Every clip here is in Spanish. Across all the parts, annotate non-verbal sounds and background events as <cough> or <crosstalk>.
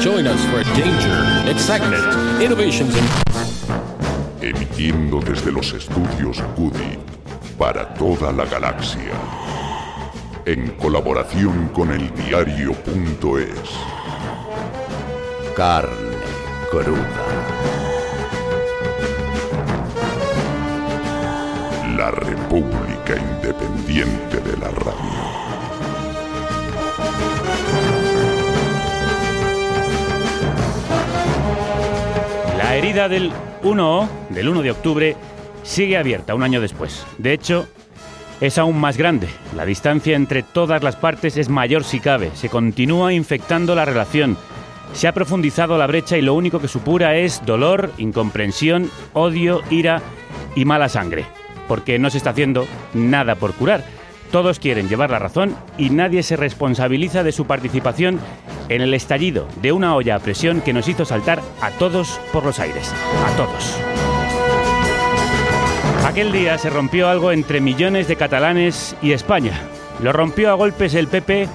Join us for danger, excitement, innovations, and emitiendo desde los estudios Cudi para toda la galaxia, en colaboración con el diario.es. Carne cruda. La República Independiente de la Radio. Del 1 del 1 de octubre sigue abierta un año después. De hecho, es aún más grande. La distancia entre todas las partes es mayor si cabe. Se continúa infectando la relación. Se ha profundizado la brecha y lo único que supura es dolor, incomprensión, odio, ira y mala sangre. Porque no se está haciendo nada por curar. Todos quieren llevar la razón y nadie se responsabiliza de su participación en el estallido de una olla a presión que nos hizo saltar a todos por los aires. A todos. Aquel día se rompió algo entre millones de catalanes y España. Lo rompió a golpes el PP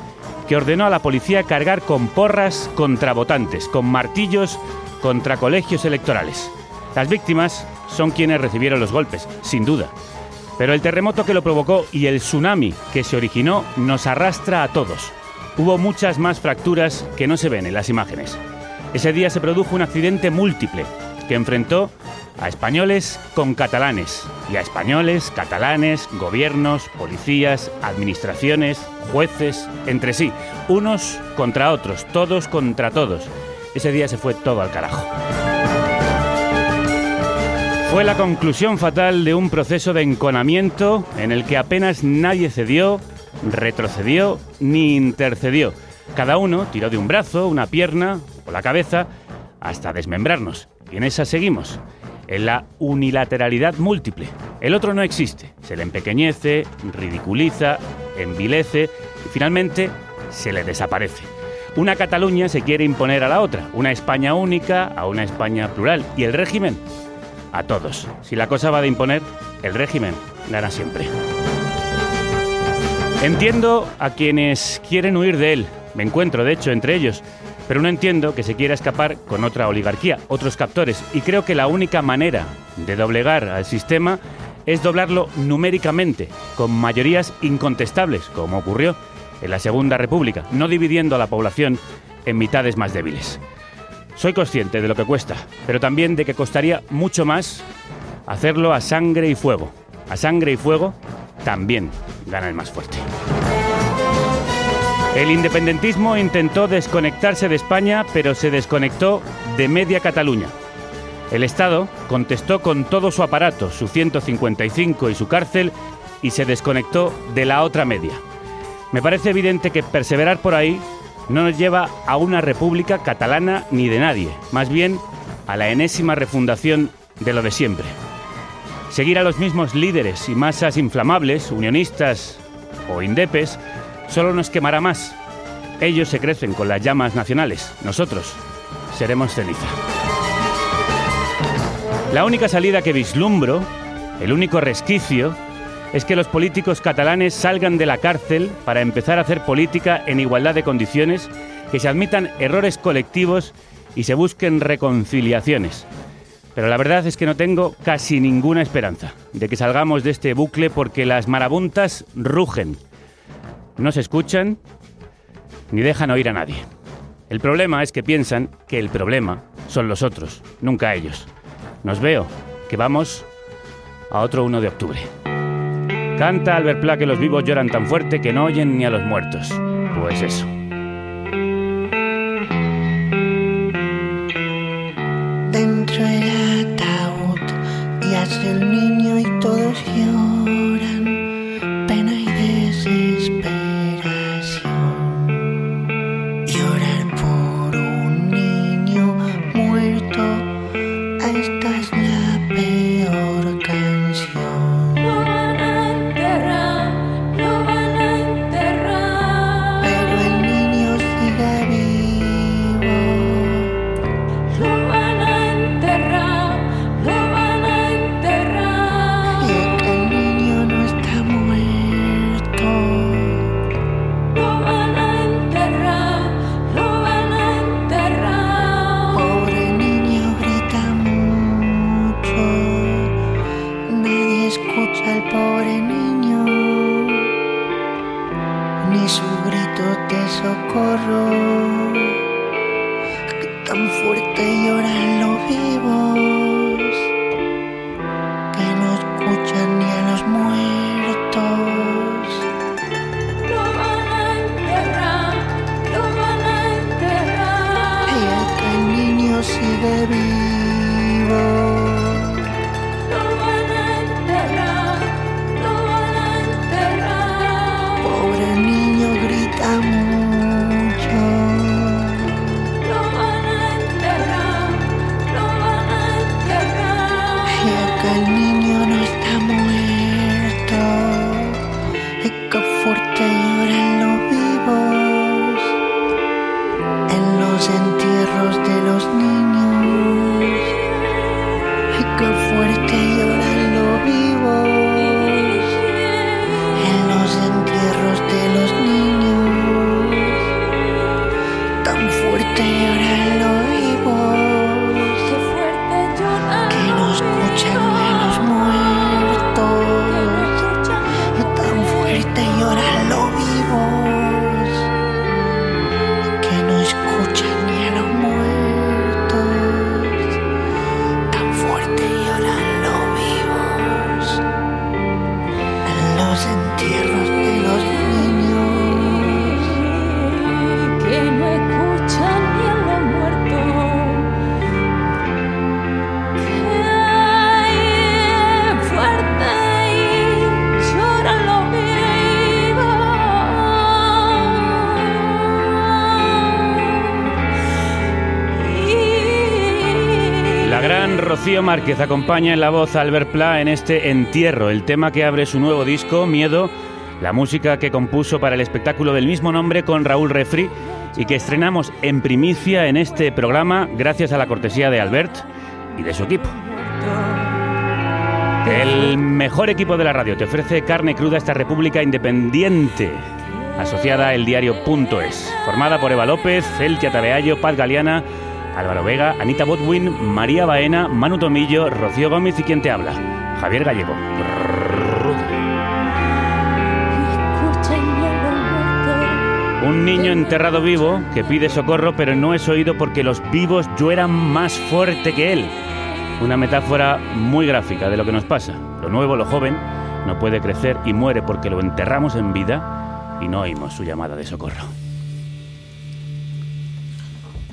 que ordenó a la policía cargar con porras contra votantes, con martillos contra colegios electorales. Las víctimas son quienes recibieron los golpes, sin duda. Pero el terremoto que lo provocó y el tsunami que se originó nos arrastra a todos. Hubo muchas más fracturas que no se ven en las imágenes. Ese día se produjo un accidente múltiple que enfrentó a españoles con catalanes y a españoles, catalanes, gobiernos, policías, administraciones, jueces, entre sí, unos contra otros, todos contra todos. Ese día se fue todo al carajo. Fue la conclusión fatal de un proceso de enconamiento en el que apenas nadie cedió, retrocedió ni intercedió. Cada uno tiró de un brazo, una pierna o la cabeza hasta desmembrarnos. Y en esa seguimos, en la unilateralidad múltiple. El otro no existe, se le empequeñece, ridiculiza, envilece y finalmente se le desaparece. Una Cataluña se quiere imponer a la otra, una España única a una España plural y el régimen a todos. Si la cosa va de imponer, el régimen gana siempre. Entiendo a quienes quieren huir de él. Me encuentro, de hecho, entre ellos. Pero no entiendo que se quiera escapar con otra oligarquía, otros captores. Y creo que la única manera de doblegar al sistema es doblarlo numéricamente, con mayorías incontestables, como ocurrió en la Segunda República, no dividiendo a la población en mitades más débiles. Soy consciente de lo que cuesta, pero también de que costaría mucho más hacerlo a sangre y fuego. A sangre y fuego también gana el más fuerte. El independentismo intentó desconectarse de España, pero se desconectó de media Cataluña. El Estado contestó con todo su aparato, su 155 y su cárcel, y se desconectó de la otra media. Me parece evidente que perseverar por ahí no nos lleva a una república catalana ni de nadie, más bien a la enésima refundación de lo de siempre. Seguir a los mismos líderes y masas inflamables, unionistas o indepes, solo nos quemará más. Ellos se crecen con las llamas nacionales, nosotros seremos ceniza. La única salida que vislumbro, el único resquicio, es que los políticos catalanes salgan de la cárcel para empezar a hacer política en igualdad de condiciones, que se admitan errores colectivos y se busquen reconciliaciones. Pero la verdad es que no tengo casi ninguna esperanza de que salgamos de este bucle porque las marabuntas rugen. No se escuchan ni dejan oír a nadie. El problema es que piensan que el problema son los otros, nunca ellos. Nos veo que vamos a otro 1 de octubre. Canta Albert Pla que los vivos lloran tan fuerte que no oyen ni a los muertos. Pues eso. Dentro del ataúd yace el niño y todos lloran, Márquez acompaña en la voz a Albert Pla en este Entierro, el tema que abre su nuevo disco, Miedo, la música que compuso para el espectáculo del mismo nombre con Raúl Refri y que estrenamos en primicia en este programa gracias a la cortesía de Albert y de su equipo. El mejor equipo de la radio te ofrece carne cruda esta República Independiente, asociada a eldiario.es, formada por Eva López, Celtia Tabeallo, Paz Galeana, Álvaro Vega, Anita Botwin, María Baena, Manu Tomillo, Rocío Gómez y quien te habla, Javier Gallego. Un niño enterrado vivo que pide socorro pero no es oído porque los vivos lloran más fuerte que él. Una metáfora muy gráfica de lo que nos pasa. Lo nuevo, lo joven, no puede crecer y muere porque lo enterramos en vida y no oímos su llamada de socorro.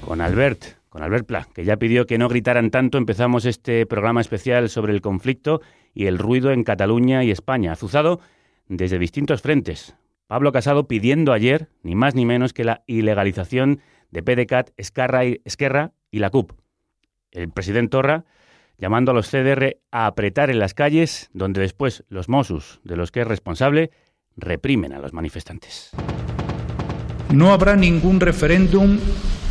Con Albert, con Albert Pla, que ya pidió que no gritaran tanto, empezamos este programa especial sobre el conflicto y el ruido en Cataluña y España, azuzado desde distintos frentes. Pablo Casado pidiendo ayer, ni más ni menos, que la ilegalización de PDCAT, Esquerra y la CUP. El presidente Torra llamando a los CDR a apretar en las calles, donde después los Mossos, de los que es responsable, reprimen a los manifestantes. No habrá ningún referéndum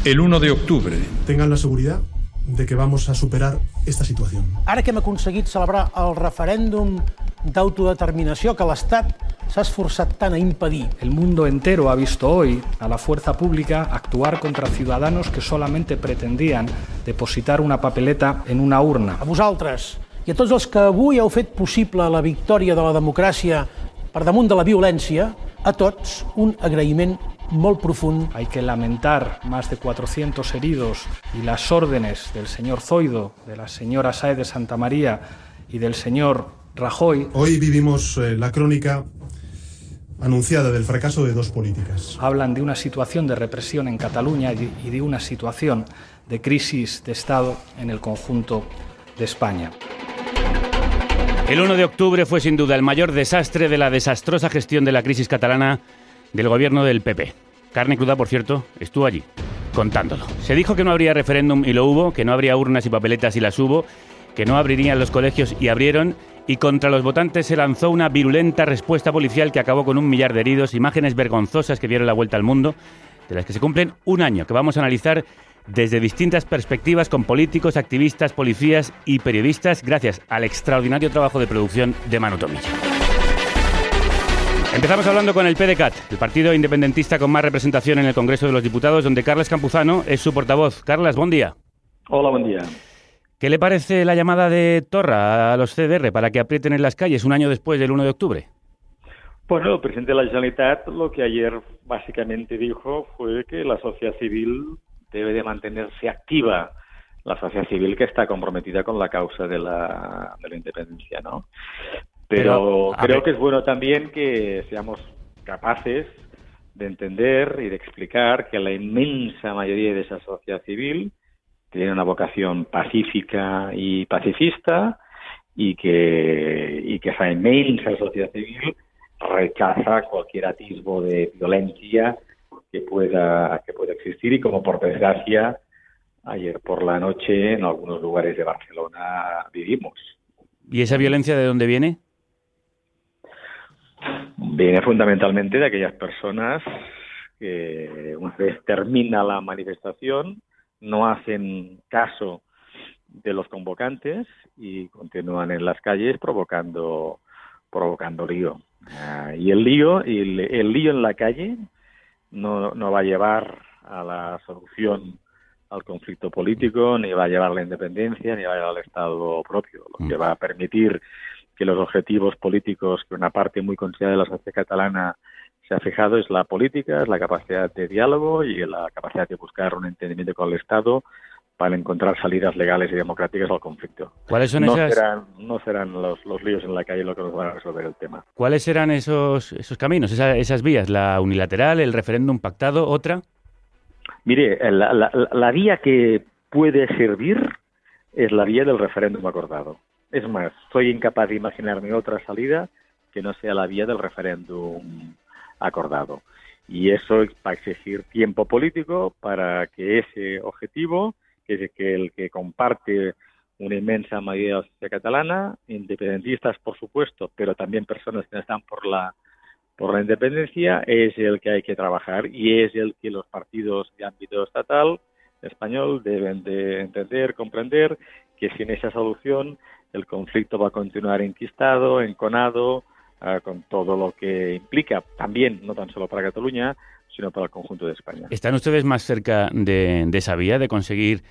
el 1 de octubre. Tengan la seguridad de que vamos a superar esta situación. Ara que hem aconseguit celebrar el referèndum d'autodeterminació que l'Estat s'ha esforçat tant a impedir. El mundo entero ha visto hoy a la fuerza pública actuar contra ciudadanos que solamente pretendían depositar una papeleta en una urna. A vosaltres i a tots els que avui heu fet possible la victòria de la democràcia per damunt de la violència, a tots un agraïment molt profund. Hay que lamentar más de 400 heridos y las órdenes del señor Zoido, de la señora Saez de Santa María y del señor Rajoy Hoy vivimos eh, la crónica anunciada del fracaso de dos políticas. hablan de una situación de represión en Cataluña y y de una situación de crisis de Estado en el conjunto de España. El 1 de octubre fue sin duda el mayor desastre de la desastrosa gestión de la crisis catalana del gobierno del PP. Carne cruda, por cierto, estuvo allí, contándolo. Se dijo que no habría referéndum y lo hubo, que no habría urnas y papeletas y las hubo, que no abrirían los colegios y abrieron, y contra los votantes se lanzó una virulenta respuesta policial que acabó con un millar de heridos, imágenes vergonzosas que dieron la vuelta al mundo, de las que se cumplen un año, que vamos a analizar desde distintas perspectivas con políticos, activistas, policías y periodistas, gracias al extraordinario trabajo de producción de Manu Tomillo. Empezamos hablando con el PDCAT, el partido independentista con más representación en el Congreso de los Diputados, donde Carles Campuzano es su portavoz. Carles, buen día. Hola, buen día. ¿Qué le parece la llamada de Torra a los CDR para que aprieten en las calles un año después del 1 de octubre? Bueno, el presidente de la Generalitat lo que ayer básicamente dijo fue que la sociedad civil debe de mantenerse activa, la sociedad civil que está comprometida con la causa de la, de la independencia, ¿no? Pero, creo ver. que es bueno también que seamos capaces de entender y de explicar que la inmensa mayoría de esa sociedad civil tiene una vocación pacífica y pacifista y que, y que esa inmensa sociedad civil rechaza cualquier atisbo de violencia que pueda, que pueda existir y como por desgracia ayer por la noche en algunos lugares de Barcelona vivimos. ¿Y esa violencia de dónde viene? Viene fundamentalmente de aquellas personas que una vez termina la manifestación no hacen caso de los convocantes y continúan en las calles provocando provocando lío. Ah, y el lío y el, el lío en la calle no, no va a llevar a la solución al conflicto político, ni va a llevar a la independencia, ni va a llevar al Estado propio, lo que va a permitir que los objetivos políticos que una parte muy considerada de la sociedad catalana se ha fijado es la política, es la capacidad de diálogo y la capacidad de buscar un entendimiento con el Estado para encontrar salidas legales y democráticas al conflicto. ¿Cuáles son no esas- Serán, no serán los, los líos en la calle lo que nos van a resolver el tema. ¿Cuáles serán esos, esos caminos, esa- esas vías? ¿La unilateral, el referéndum pactado, otra? Mire, la, la- la vía que puede servir es la vía del referéndum acordado. Es más, soy incapaz de imaginarme otra salida que no sea la vía del referéndum acordado. Y eso va a exigir tiempo político para que ese objetivo, que es el que comparte una inmensa mayoría de la sociedad catalana, independentistas por supuesto, pero también personas que están por la por la independencia es el que hay que trabajar y es el que los partidos de ámbito estatal español deben de entender, comprender que sin esa solución el conflicto va a continuar enquistado, enconado, ah, con todo lo que implica, también no tan solo para Cataluña, sino para el conjunto de España. ¿Están ustedes más cerca de, de esa vía, de conseguir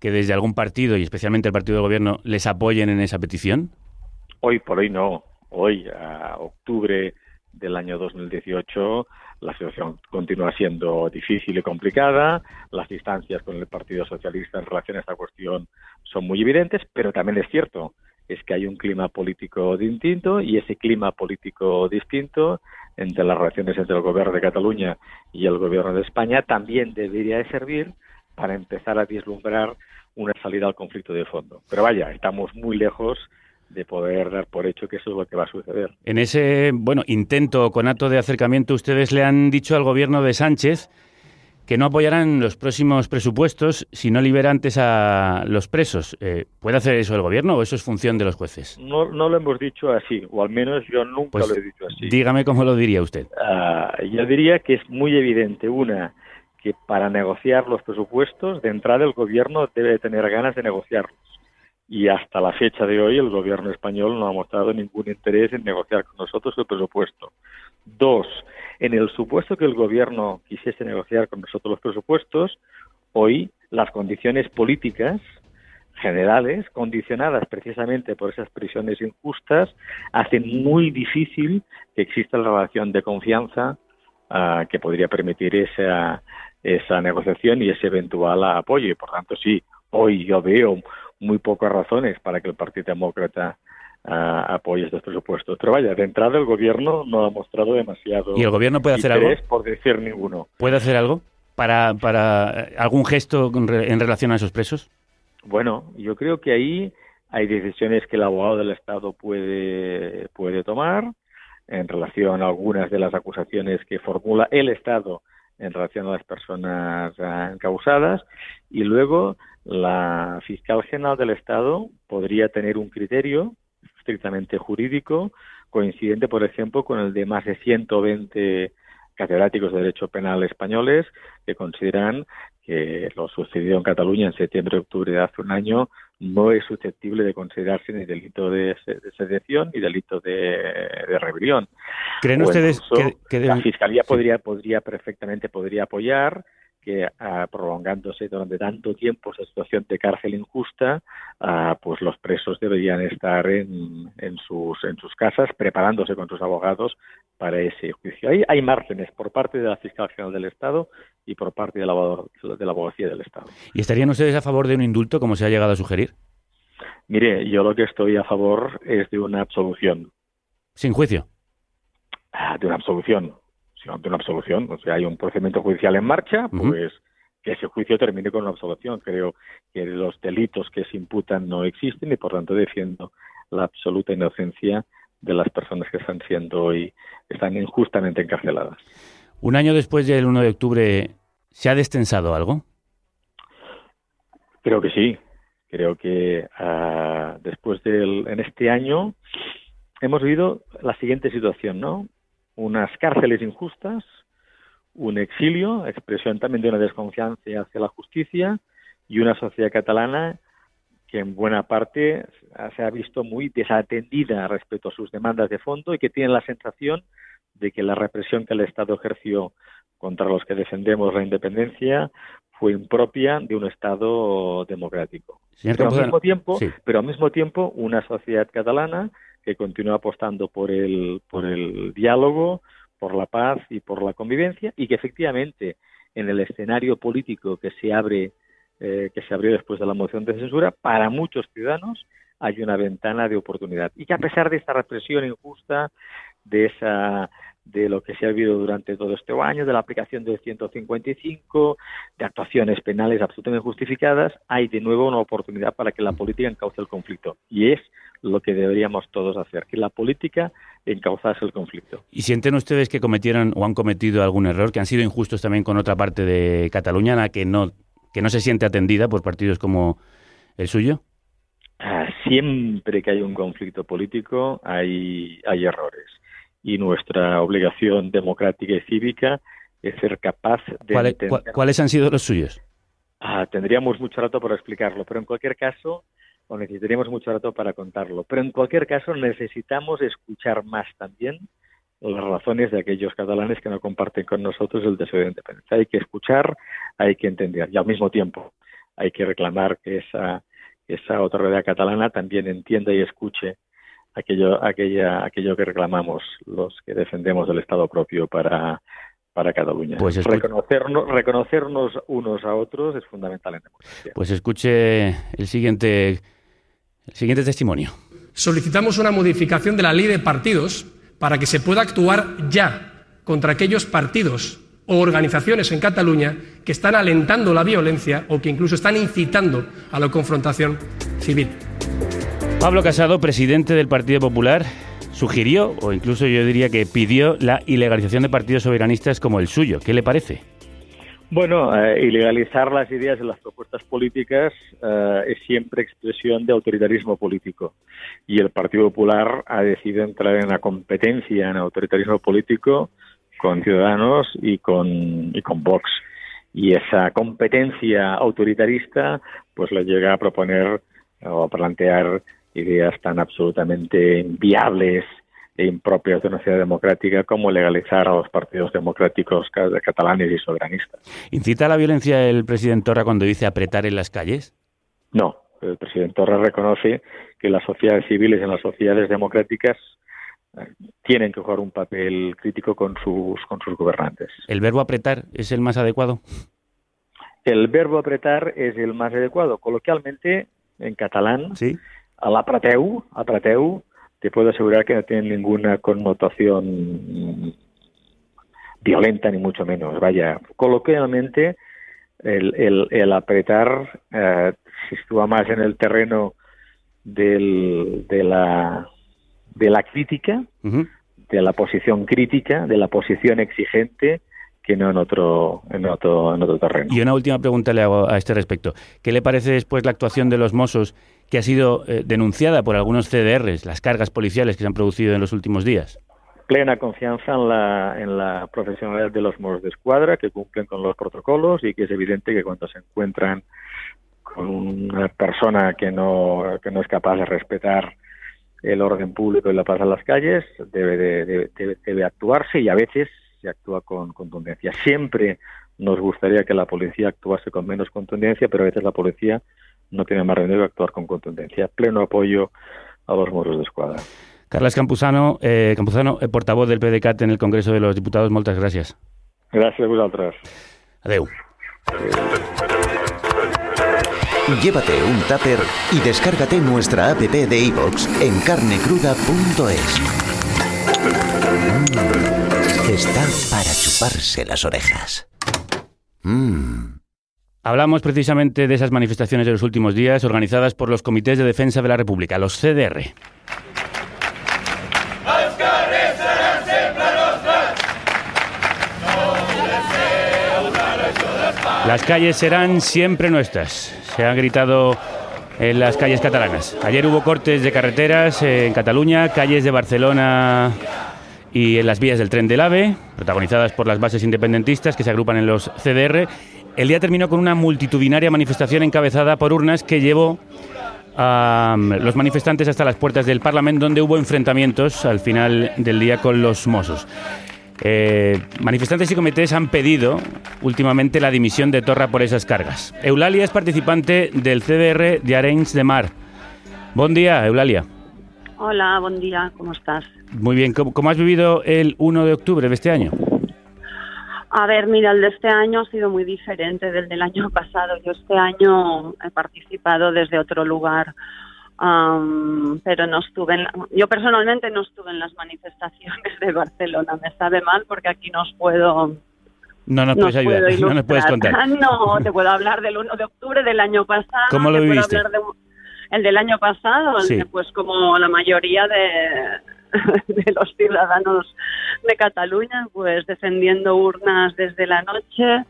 que desde algún partido, y especialmente el partido del gobierno, les apoyen en esa petición? Hoy por hoy no. Hoy, a octubre del año 2018, la situación continúa siendo difícil y complicada. Las distancias con el Partido Socialista en relación a esta cuestión son muy evidentes, pero también es cierto es que hay un clima político distinto y ese clima político distinto entre las relaciones entre el gobierno de Cataluña y el gobierno de España también debería de servir para empezar a vislumbrar una salida al conflicto de fondo. Pero vaya, estamos muy lejos de poder dar por hecho que eso es lo que va a suceder. En ese bueno intento o conato de acercamiento, ustedes le han dicho al gobierno de Sánchez que no apoyarán los próximos presupuestos si no libera antes a los presos. Eh, ¿Puede hacer eso el gobierno o eso es función de los jueces? No, no lo hemos dicho así, o al menos yo nunca Pues lo he dicho así. dígame cómo lo diría usted. Ah, yo diría que es muy evidente, una, que para negociar los presupuestos, de entrada el gobierno debe tener ganas de negociarlos. Y hasta la fecha de hoy el gobierno español no ha mostrado ningún interés en negociar con nosotros el presupuesto. Dos, en el supuesto que el gobierno quisiese negociar con nosotros los presupuestos, hoy las condiciones políticas generales, condicionadas precisamente por esas prisiones injustas, hacen muy difícil que exista la relación de confianza ah, que podría permitir esa, esa negociación y ese eventual apoyo. Y por tanto, sí, hoy yo veo muy pocas razones para que el Partido Demócrata ah, apoye estos presupuestos. Pero vaya, de entrada el gobierno no ha mostrado demasiado ¿Y el gobierno puede hacer algo? por decir ninguno. ¿Puede hacer algo para, para algún gesto en relación a esos presos? Bueno, yo creo que ahí hay decisiones que el abogado del Estado puede, puede tomar en relación a algunas de las acusaciones que formula el Estado en relación a las personas ah, causadas y luego la fiscal general del Estado podría tener un criterio estrictamente jurídico coincidente, por ejemplo, con el de más de 120 catedráticos de Derecho Penal españoles que consideran que lo sucedido en Cataluña en septiembre y octubre de hace un año no es susceptible de considerarse ni delito de, se- de sedición ni delito de, de rebelión. ¿Creen O ustedes que, que la fiscalía sí. podría podría perfectamente podría apoyar que ah, prolongándose durante tanto tiempo esa situación de cárcel injusta, ah, pues los presos deberían estar en, en, sus, en sus casas preparándose con sus abogados para ese juicio. Ahí hay márgenes por parte de la Fiscal General del Estado y por parte de la, de la Abogacía del Estado. ¿Y estarían ustedes a favor de un indulto, como se ha llegado a sugerir? Mire, yo lo que estoy a favor es de una absolución. ¿Sin juicio? Ah, de una absolución. Si no, de una absolución. O sea, hay un procedimiento judicial en marcha, pues que ese juicio termine con una absolución. Creo que los delitos que se imputan no existen y, por tanto, defiendo la absoluta inocencia de las personas que están siendo hoy, están injustamente encarceladas. Un año después del 1 de octubre, ¿se ha destensado algo? Creo que sí. Creo que uh, después del, en este año hemos vivido la siguiente situación, ¿no? Unas cárceles injustas, un exilio, expresión también de una desconfianza hacia la justicia y una sociedad catalana que en buena parte se ha visto muy desatendida respecto a sus demandas de fondo y que tiene la sensación de que la represión que el Estado ejerció contra los que defendemos la independencia fue impropia de un Estado democrático. pero, al mismo tiempo, sí. pero al mismo tiempo una sociedad catalana que continúa apostando por el, por el diálogo, por la paz y por la convivencia y que efectivamente en el escenario político que se abre eh, que se abrió después de la moción de censura, para muchos ciudadanos hay una ventana de oportunidad. Y que a pesar de esta represión injusta, de esa de lo que se ha vivido durante todo este año, de la aplicación del 155, de actuaciones penales absolutamente justificadas, hay de nuevo una oportunidad para que la política encauce el conflicto. Y es lo que deberíamos todos hacer, que la política encauzase el conflicto. ¿Y sienten ustedes que cometieron o han cometido algún error, que han sido injustos también con otra parte de Cataluña, la que no que no se siente atendida por partidos como el suyo? Ah, siempre que hay un conflicto político hay, hay errores y nuestra obligación democrática y cívica es ser capaz de... ¿Cuáles, entender... ¿cuáles han sido los suyos? Ah, tendríamos mucho rato para explicarlo, pero en cualquier caso, o necesitaríamos mucho rato para contarlo, pero en cualquier caso necesitamos escuchar más también las razones de aquellos catalanes que no comparten con nosotros el deseo de independencia. Hay que escuchar, hay que entender y al mismo tiempo hay que reclamar que esa, esa autoridad catalana también entienda y escuche aquello, aquella, aquello que reclamamos los que defendemos el Estado propio para, para Cataluña. Pues reconocernos, reconocernos unos a otros es fundamental en democracia. Pues escuche el siguiente, el siguiente testimonio. Solicitamos una modificación de la ley de partidos para que se pueda actuar ya contra aquellos partidos o organizaciones en Cataluña que están alentando la violencia o que incluso están incitando a la confrontación civil. Pablo Casado, presidente del Partido Popular, sugirió, o incluso yo diría que pidió, la ilegalización de partidos soberanistas como el suyo. ¿Qué le parece? Bueno, eh, ilegalizar las ideas y las propuestas políticas eh, es siempre expresión de autoritarismo político. Y el Partido Popular ha decidido entrar en la competencia en autoritarismo político con Ciudadanos y con, y con Vox. Y esa competencia autoritarista pues le llega a proponer o a plantear ideas tan absolutamente inviables e impropias de una sociedad democrática como legalizar a los partidos democráticos catalanes y soberanistas. ¿Incita a la violencia el presidente Torra cuando dice apretar en las calles? No, el presidente Torra reconoce que las sociedades civiles y las sociedades democráticas eh, tienen que jugar un papel crítico con sus, con sus gobernantes. ¿El verbo apretar es el más adecuado? El verbo apretar es el más adecuado. Coloquialmente, en catalán, ¿Sí? Apreteu, apreteu te puedo asegurar que no tiene ninguna connotación violenta, ni mucho menos. Vaya, coloquialmente, el, el, el apretar eh, se sitúa más en el terreno del, de, la, de la crítica, uh -huh. de la posición crítica, de la posición exigente, que no en otro, en otro, en otro terreno. Y una última pregunta le hago a este respecto. ¿Qué le parece después la actuación de los Mossos que ha sido eh, denunciada por algunos CDRs, las cargas policiales que se han producido en los últimos días? Plena confianza en la, en la profesionalidad de los Mossos de Escuadra, que cumplen con los protocolos y que es evidente que cuando se encuentran con una persona que no, que no es capaz de respetar el orden público y la paz en las calles, debe, de, debe, debe actuarse y a veces se actúa con contundencia. Siempre nos gustaría que la policía actuase con menos contundencia, pero a veces la policía no tiene más remedio que actuar con contundencia. Pleno apoyo a los moros de escuadra. Carles Campuzano, eh, Campuzano eh, portavoz del PDeCAT en el Congreso de los Diputados, moltes gràcies. Gràcies a vosaltres. Adeu. Llévate un tupper y descárgate nuestra app de iVoox en carnecruda.es. Está para chuparse las orejas. Mm. Hablamos precisamente de esas manifestaciones de los últimos días organizadas por los Comités de Defensa de la República, los CDR. Las calles serán siempre nuestras. Se han gritado en las calles catalanas. Ayer hubo cortes de carreteras en Cataluña, calles de Barcelona y en las vías del tren del AVE, protagonizadas por las bases independentistas que se agrupan en los CDR. El día terminó con una multitudinaria manifestación encabezada por urnas que llevó a um, los manifestantes hasta las puertas del Parlamento, donde hubo enfrentamientos al final del día con los Mossos. Eh, manifestantes y comités han pedido últimamente la dimisión de Torra por esas cargas. Eulalia es participante del CDR de Arenys de Mar. Buen día, Eulalia. Hola, buen día, ¿cómo estás? Muy bien, ¿cómo, cómo has vivido el 1 de octubre de este año? A ver, mira, el de este año ha sido muy diferente del del año <laughs> pasado. Yo este año he participado desde otro lugar, am, pero no estuve. En la- yo personalmente no estuve en las manifestaciones de Barcelona. Me sabe mal porque aquí no os puedo. No nos no puedes ayudar, <laughs> no nos puedes contar. <laughs> No, te puedo hablar del 1 de octubre del año pasado. ¿Cómo lo viviste? de el del año pasado, Sí. pues como la mayoría de, <laughs> de los ciudadanos de Cataluña, pues defendiendo urnas desde la noche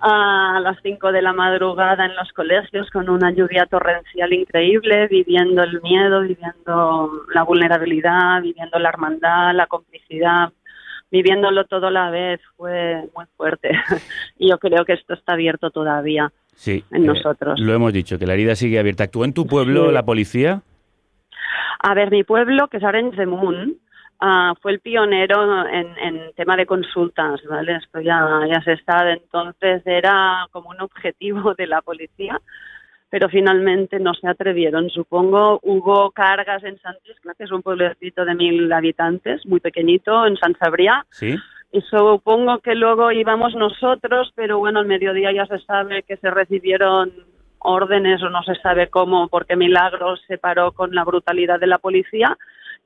a las 5 de la madrugada en los colegios con una lluvia torrencial increíble, viviendo el miedo, viviendo la vulnerabilidad, viviendo la hermandad, la complicidad, viviéndolo todo a la vez, fue muy fuerte. <laughs> Y yo creo que esto está abierto todavía. Sí, en eh, nosotros. lo hemos dicho, que la herida sigue abierta. ¿Actuó en tu pueblo Sí. la policía? A ver, mi pueblo, que es Arenys de Munt, ah, fue el pionero en, en tema de consultas, ¿vale? Esto ya, ya se sabe. Entonces era como un objetivo <laughs> de la policía, pero finalmente no se atrevieron. Supongo hubo cargas en Santiscla, que es un pueblecito de mil habitantes, muy pequeñito, en San Sabriá, Sí. y supongo que luego íbamos nosotros, pero bueno, al mediodía ya se sabe que se recibieron órdenes o no se sabe cómo, porque Milagros se paró con la brutalidad de la policía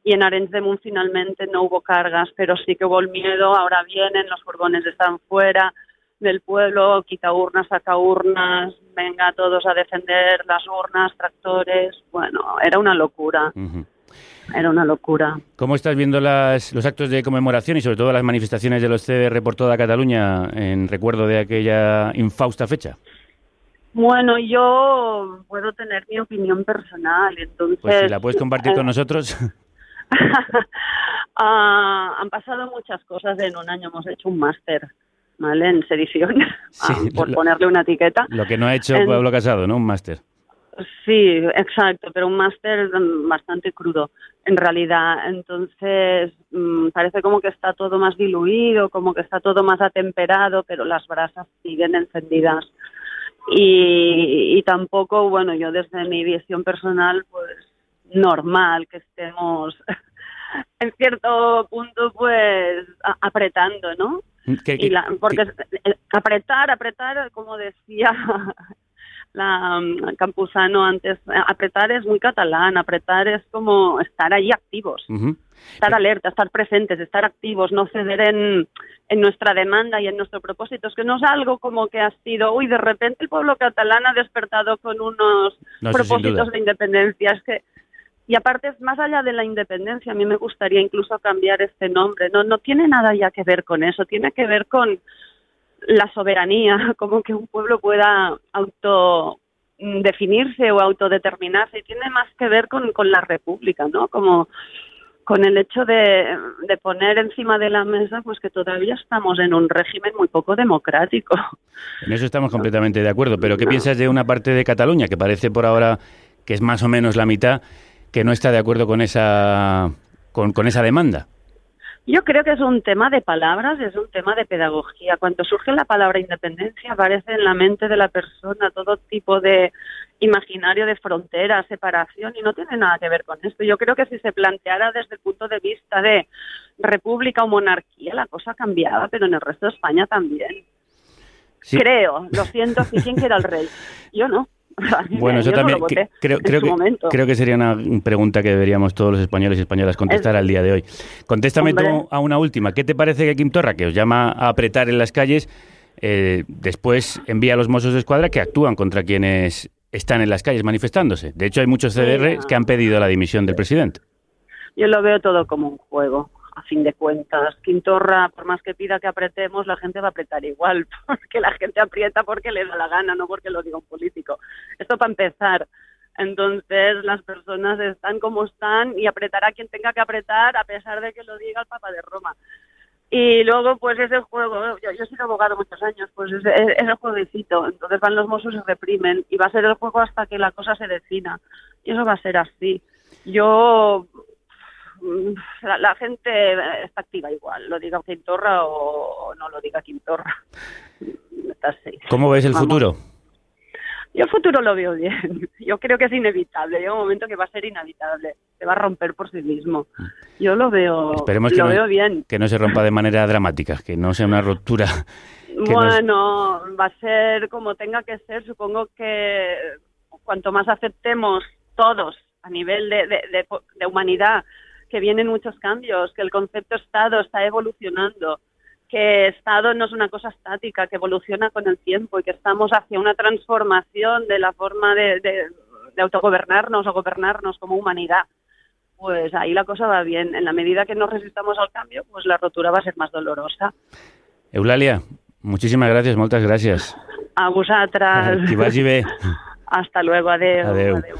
y en Arenys de Munt finalmente no hubo cargas, pero sí que hubo el miedo, ahora vienen, los furgones están fuera del pueblo, quita urnas, saca urnas, venga todos a defender las urnas, tractores, bueno, era una locura, era una locura. ¿Cómo estás viendo las, los actos de conmemoración y sobre todo las manifestaciones de los CDR por toda Cataluña en recuerdo de aquella infausta fecha? Bueno, yo puedo tener mi opinión personal, entonces... Pues si la puedes compartir con eh, nosotros. <laughs> ah, han pasado muchas cosas en un año, hemos hecho un máster, ¿vale? En sedición, <laughs> Sí, ah, por lo- ponerle una etiqueta. Lo que no ha hecho En- Pablo Casado, ¿no? Un máster. Sí, exacto, pero un máster bastante crudo, en realidad. Entonces, mm, parece como que está todo más diluido, como que está todo más atemperado, pero las brasas siguen encendidas. Y, y tampoco, bueno, yo desde mi visión personal, pues normal que estemos <laughs> en cierto punto, pues a- apretando, ¿no? ¿Qué- Y qué- la- porque eh, apretar, apretar, como decía la mm, Campuzano antes, apretar es muy catalán, apretar es como estar ahí activos, estar alerta, estar presentes, estar activos, no ceder en, en nuestra demanda y en nuestro propósito. Es que no es algo como que ha sido, uy, de repente el pueblo catalán ha despertado con unos No, propósitos de independencia. Es que y aparte, más allá de la independencia, a mí me gustaría incluso cambiar este nombre. No, no tiene nada ya que ver con eso, tiene que ver con la soberanía, <laughs> como que un pueblo pueda auto mm, definirse o autodeterminarse y tiene más que ver con, con la república, ¿no? Como con el hecho de, de poner encima de la mesa pues que todavía estamos en un régimen muy poco democrático. <laughs> En eso estamos completamente de acuerdo. Pero ¿qué piensas de una parte de Cataluña que parece por ahora que es más o menos la mitad que no está de acuerdo con esa con, con esa demanda? Yo creo que es un tema de palabras, es un tema de pedagogía. Cuando surge la palabra independencia aparece en la mente de la persona todo tipo de imaginario de frontera, separación y no tiene nada que ver con esto. Yo creo que si se planteara desde el punto de vista de república o monarquía la cosa cambiaba, pero en el resto de España también. Creo, lo siento, si quién quiera el rey. <laughs> Yo no. <laughs> Bueno, eso Yo también creo, que, momento. creo que sería una pregunta que deberíamos todos los españoles y españolas contestar al día de hoy. Contéstame tú a una última. ¿Qué te parece que Kim Torra, que os llama a apretar en las calles, eh, después envía a los Mossos de Escuadra que actúan contra quienes están en las calles manifestándose? De hecho, hay muchos CDR que han pedido la dimisión del presidente. Yo lo veo todo como un juego, a fin de cuentas. Quintorra, por más que pida que apretemos, la gente va a apretar igual, <laughs> porque la gente aprieta porque le da la gana, no porque lo diga un político. Esto para empezar. Entonces, las personas están como están y apretará quien tenga que apretar, a pesar de que lo diga el Papa de Roma. Y luego, pues ese juego, yo, he sido abogado muchos años, pues es, es- es el jueguecito. Entonces van los mozos y reprimen. Y va a ser el juego hasta que la cosa se defina. Y eso va a ser así. Yo la, la gente está activa igual, lo diga Quintorra o, no lo diga Quintorra. ¿Cómo ves el Vamos. futuro? Yo el futuro lo veo bien. <laughs> Yo creo que es inevitable. Llega un momento que va a ser inevitable. Se va a romper por sí mismo. Yo lo veo, Esperemos que lo no, veo bien. que no se rompa de manera <laughs> dramática, que no sea una ruptura. nos- Bueno, va a ser como tenga que ser. Supongo que cuanto más aceptemos todos a nivel de, de- de- de humanidad que vienen muchos cambios, que el concepto Estado está evolucionando, que Estado no es una cosa estática, que evoluciona con el tiempo y que estamos hacia una transformación de la forma de, de- de autogobernarnos o gobernarnos como humanidad. Pues ahí la cosa va bien. En la medida que nos resistamos al cambio, pues la rotura va a ser más dolorosa. Eulalia, muchísimas gracias, muchas gracias. A vosaltres. Que vagi bé. Hasta luego, adeu. Adeu. adeu.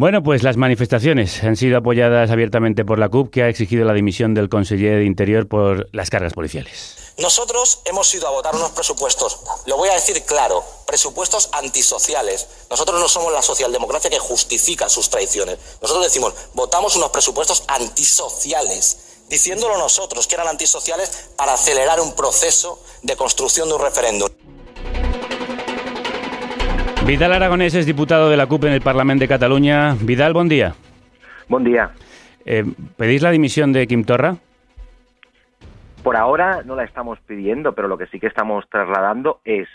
Bueno, pues las manifestaciones han sido apoyadas abiertamente por la CUP, que ha exigido la dimisión del conseller de Interior por las cargas policiales. Nosotros hemos ido a votar unos presupuestos, lo voy a decir claro, presupuestos antisociales. Nosotros no somos la socialdemocracia que justifica sus traiciones. Nosotros decimos, votamos unos presupuestos antisociales, diciéndolo nosotros que eran antisociales para acelerar un proceso de construcción de un referéndum. Vidal Aragonés es diputado de la CUP en el Parlamento de Cataluña. Vidal, buen día. Buen día. Eh, ¿Pedís la dimisión de Kim Torra? Por ahora no la estamos pidiendo, pero lo que sí que estamos trasladando es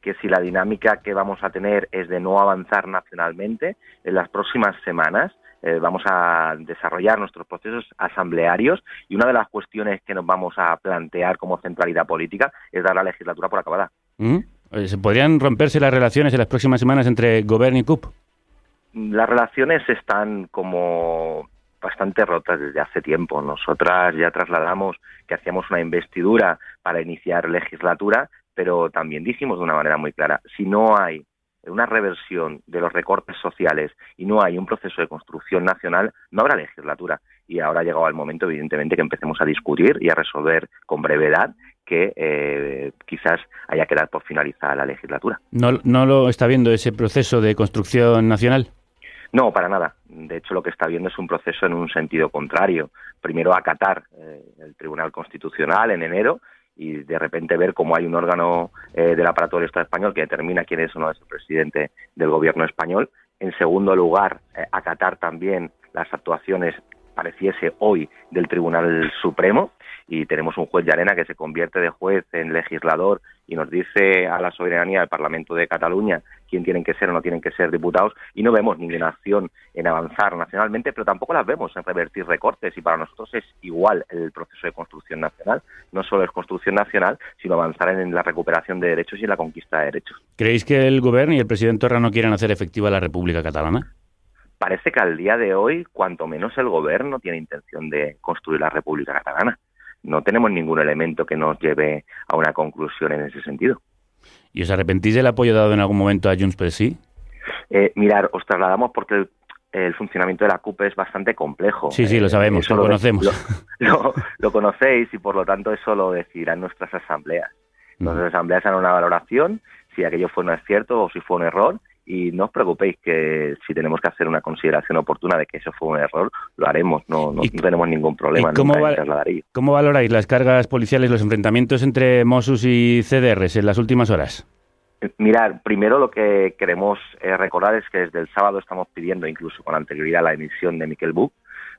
que si la dinámica que vamos a tener es de no avanzar nacionalmente, en las próximas semanas eh, vamos a desarrollar nuestros procesos asamblearios y una de las cuestiones que nos vamos a plantear como centralidad política es dar la legislatura por acabada. ¿Mm? Eh, ¿Se podrían romperse las relaciones en las próximas semanas entre Gobierno y CUP? Las relaciones están como bastante rotas desde hace tiempo. Nosotras ya trasladamos que hacíamos una investidura para iniciar legislatura, pero también dijimos de una manera muy clara, si no hay una reversión de los recortes sociales y no hay un proceso de construcción nacional, no habrá legislatura. Y ahora ha llegado el momento, evidentemente, que empecemos a discutir y a resolver con brevedad que eh, quizás haya que dar por finalizada la legislatura. ¿No, ¿No lo está viendo ese proceso de construcción nacional? No, para nada. De hecho, lo que está viendo es un proceso en un sentido contrario. Primero acatar eh, el Tribunal Constitucional en enero y de repente ver cómo hay un órgano eh, del aparato del Estado español que determina quién es o no es el presidente del gobierno español. En segundo lugar, eh, acatar también las actuaciones, pareciese hoy, del Tribunal Supremo y tenemos un juez de arena que se convierte de juez en legislador y nos dice a la soberanía del Parlamento de Cataluña quién tienen que ser o no tienen que ser diputados y no vemos ninguna acción en avanzar nacionalmente, pero tampoco las vemos en revertir recortes y para nosotros es igual el proceso de construcción nacional. No solo es construcción nacional, sino avanzar en la recuperación de derechos y en la conquista de derechos. ¿Creéis que el Gobierno y el presidente Torra no quieren hacer efectiva la República Catalana? Parece que al día de hoy, cuanto menos el gobierno tiene intención de construir la República Catalana. No tenemos ningún elemento que nos lleve a una conclusión en ese sentido. ¿Y os arrepentís del apoyo dado en algún momento a Junts per sí? Eh, mirar, os trasladamos porque el, el funcionamiento de la CUP es bastante complejo. Sí, sí, lo Eh, sabemos, eso lo conocemos. Lo, lo- lo conocéis y por lo tanto eso lo decidirán nuestras asambleas. Nuestras asambleas harán una valoración si aquello fue un acierto o si fue un error y no os preocupéis que si tenemos que hacer una consideración oportuna de que eso fue un error, lo haremos, no, no, no tenemos ningún problema. ¿Y cómo, nunca va- cómo valoráis las cargas policiales, los enfrentamientos entre Mossos y CDRs en las últimas horas? Mirar, primero lo que queremos eh, recordar es que desde el sábado estamos pidiendo, incluso con anterioridad, la emisión de Miquel Buch,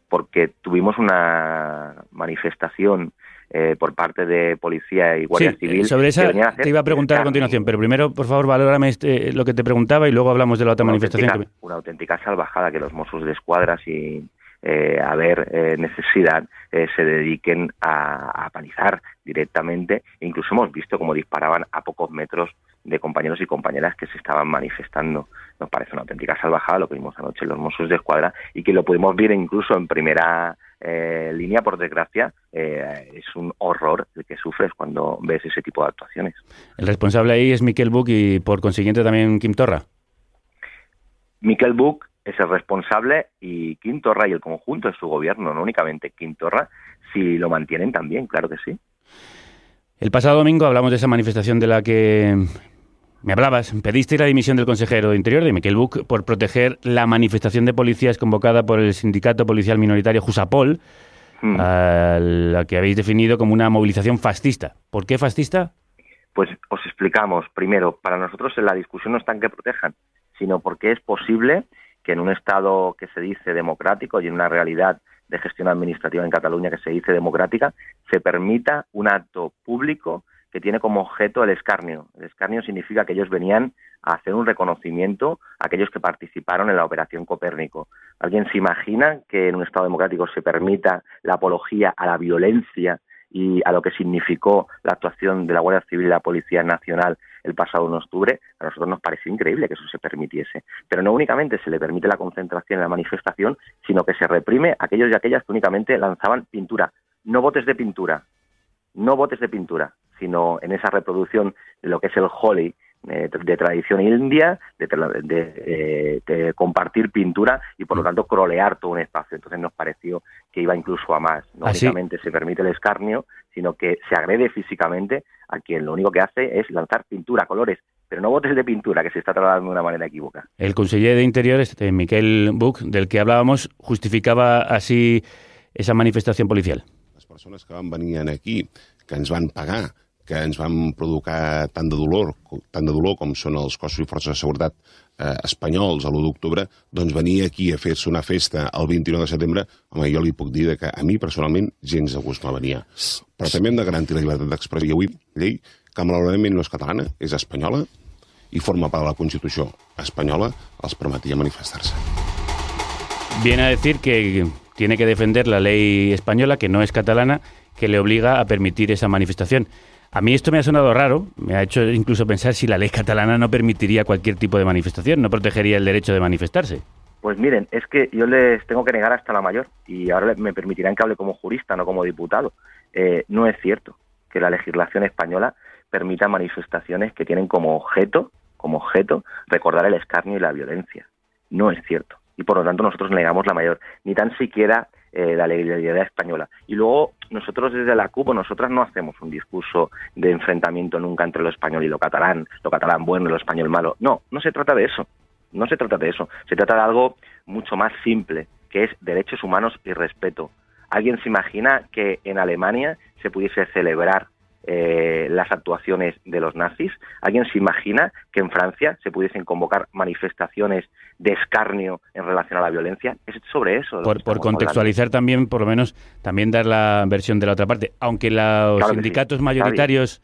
porque tuvimos una manifestación eh, por parte de policía y Guardia Sí, Civil. sobre esa que te iba a preguntar a continuación, pero primero, por favor, valórame este, lo que te preguntaba y luego hablamos de la otra una manifestación. auténtica, una auténtica salvajada que los Mossos de Escuadra sin eh, haber eh, necesidad eh, se dediquen a, a panizar directamente. Incluso hemos visto cómo disparaban a pocos metros de compañeros y compañeras que se estaban manifestando. Nos parece una auténtica salvajada lo que vimos anoche en los Mossos de Escuadra y que lo pudimos ver incluso en primera eh, línea, por desgracia. eh, es un horror el que sufres cuando ves ese tipo de actuaciones. El responsable ahí es Miquel Buch y por consiguiente también Kim Torra. Miquel Buch es el responsable y Quim Torra y el conjunto de su gobierno, no únicamente Quim Torra, si lo mantienen también, claro que sí. El pasado domingo hablamos de esa manifestación de la que me hablabas. Pediste la dimisión del consejero de Interior, de Miquel Buch, por proteger la manifestación de policías convocada por el sindicato policial minoritario Jusapol, Mm. a la que habéis definido como una movilización fascista. ¿Por qué fascista? Pues os explicamos. Primero, para nosotros la discusión no está en que protejan, sino porque es posible que en un Estado que se dice democrático y en una realidad de gestión administrativa en Cataluña que se dice democrática, se permita un acto público que tiene como objeto el escarnio. El escarnio significa que ellos venían a hacer un reconocimiento a aquellos que participaron en la Operación Copérnico. ¿Alguien se imagina que en un Estado democrático se permita la apología a la violencia y a lo que significó la actuación de la Guardia Civil y la Policía Nacional el pasado 1 de octubre, a nosotros nos pareció increíble que eso se permitiese. Pero no únicamente se le permite la concentración en la manifestación, sino que se reprime a aquellos y aquellas que únicamente lanzaban pintura, no botes de pintura, no botes de pintura, sino en esa reproducción de lo que es el Holi eh, de tradición india, de, tra- de, eh, de compartir pintura y por lo tanto crolear todo un espacio. Entonces nos pareció que iba incluso a más. No Ah, sí. únicamente se permite el escarnio, sino que se agrede físicamente a quien lo único que hace es lanzar pintura, colores, pero no botes de pintura, que se está trasladando de una manera equivocada. El conseller de Interior, este Miquel Buch, del que hablábamos, justificaba así esa manifestación policial. persones que van venir aquí, que ens van pagar, que ens van provocar tant de dolor, tant de dolor com són els cossos i forces de seguretat eh, espanyols a l'1 d'octubre, doncs venir aquí a fer-se una festa el 29 de setembre, home, jo li puc dir que a mi personalment gens de gust no venia. Però també hem de garantir la llibertat d'expressió. I avui, llei que malauradament no és catalana, és espanyola, i forma part de la Constitució espanyola, els permetia manifestar-se. Viene a decir que tiene que defender la ley española, que no es catalana, que le obliga a permitir esa manifestación. A mí esto me ha sonado raro, me ha hecho incluso pensar si la ley catalana no permitiría cualquier tipo de manifestación, no protegería el derecho de manifestarse. Pues miren, es que yo les tengo que negar hasta la mayor y ahora me permitirán que hable como jurista, no como diputado. Eh, no es cierto que la legislación española permita manifestaciones que tienen como objeto, como objeto, recordar el escarnio y la violencia. No es cierto. Y por lo tanto nosotros negamos la mayor, ni tan siquiera eh, la legalidad española. Y luego nosotros desde la CUP, nosotras no hacemos un discurso de enfrentamiento nunca entre lo español y lo catalán, lo catalán bueno y lo español malo. No, no se trata de eso. No se trata de eso. Se trata de algo mucho más simple, que es derechos humanos y respeto. ¿Alguien se imagina que en Alemania se pudiese celebrar eh, las actuaciones de los nazis? ¿Alguien se imagina que en Francia se pudiesen convocar manifestaciones de escarnio en relación a la violencia? Es sobre eso. Por, contextualizar también, por lo menos, también dar la versión de la otra parte. Aunque los Claro que sí. sindicatos mayoritarios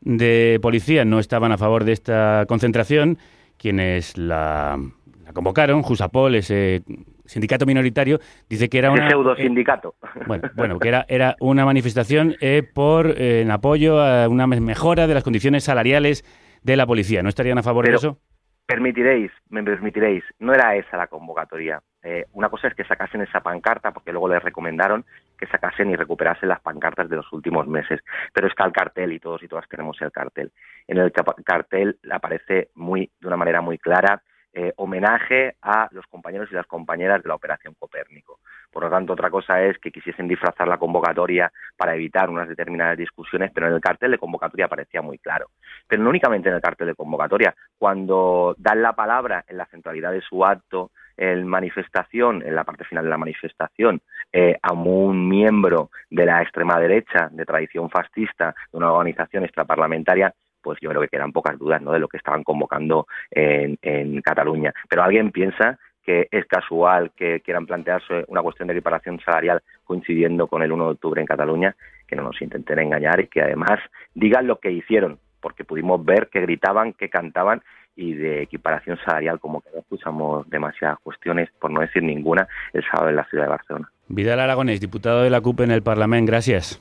de policía no estaban a favor de esta concentración, quienes la, la convocaron, Jusapol, ese sindicato minoritario, dice que era una... pseudo sindicato. Bueno, bueno, que era, era una manifestación eh, por eh, en apoyo a una me- mejora de las condiciones salariales de la policía. ¿No estarían a favor de eso? Permitiréis, me permitiréis, no era esa la convocatoria. Eh, una cosa es que sacasen esa pancarta, porque luego les recomendaron que sacasen y recuperasen las pancartas de los últimos meses. Pero está el cartel y todos y todas tenemos el cartel. En el cartel aparece muy, de una manera muy clara eh, homenaje a los compañeros y las compañeras de la Operación Copérnico. Por lo tanto, otra cosa es que quisiesen disfrazar la convocatoria para evitar unas determinadas discusiones, pero en el cartel de convocatoria parecía muy claro. Pero no únicamente en el cartel de convocatoria, cuando dan la palabra en la centralidad de su acto, en manifestación, en la parte final de la manifestación, eh, a un miembro de la extrema derecha, de tradición fascista, de una organización extraparlamentaria, pues yo creo que quedan pocas dudas ¿no? de lo que estaban convocando en, en Cataluña. Pero alguien piensa que es casual que quieran plantearse una cuestión de equiparación salarial coincidiendo con el 1 de octubre en Cataluña, que no nos intenten engañar y que además digan lo que hicieron, porque pudimos ver que gritaban, que cantaban y de equiparación salarial, como que no escuchamos demasiadas cuestiones, por no decir ninguna, el sábado en la ciudad de Barcelona. Vidal Aragonés, diputado de la CUP en el Parlamento, gracias.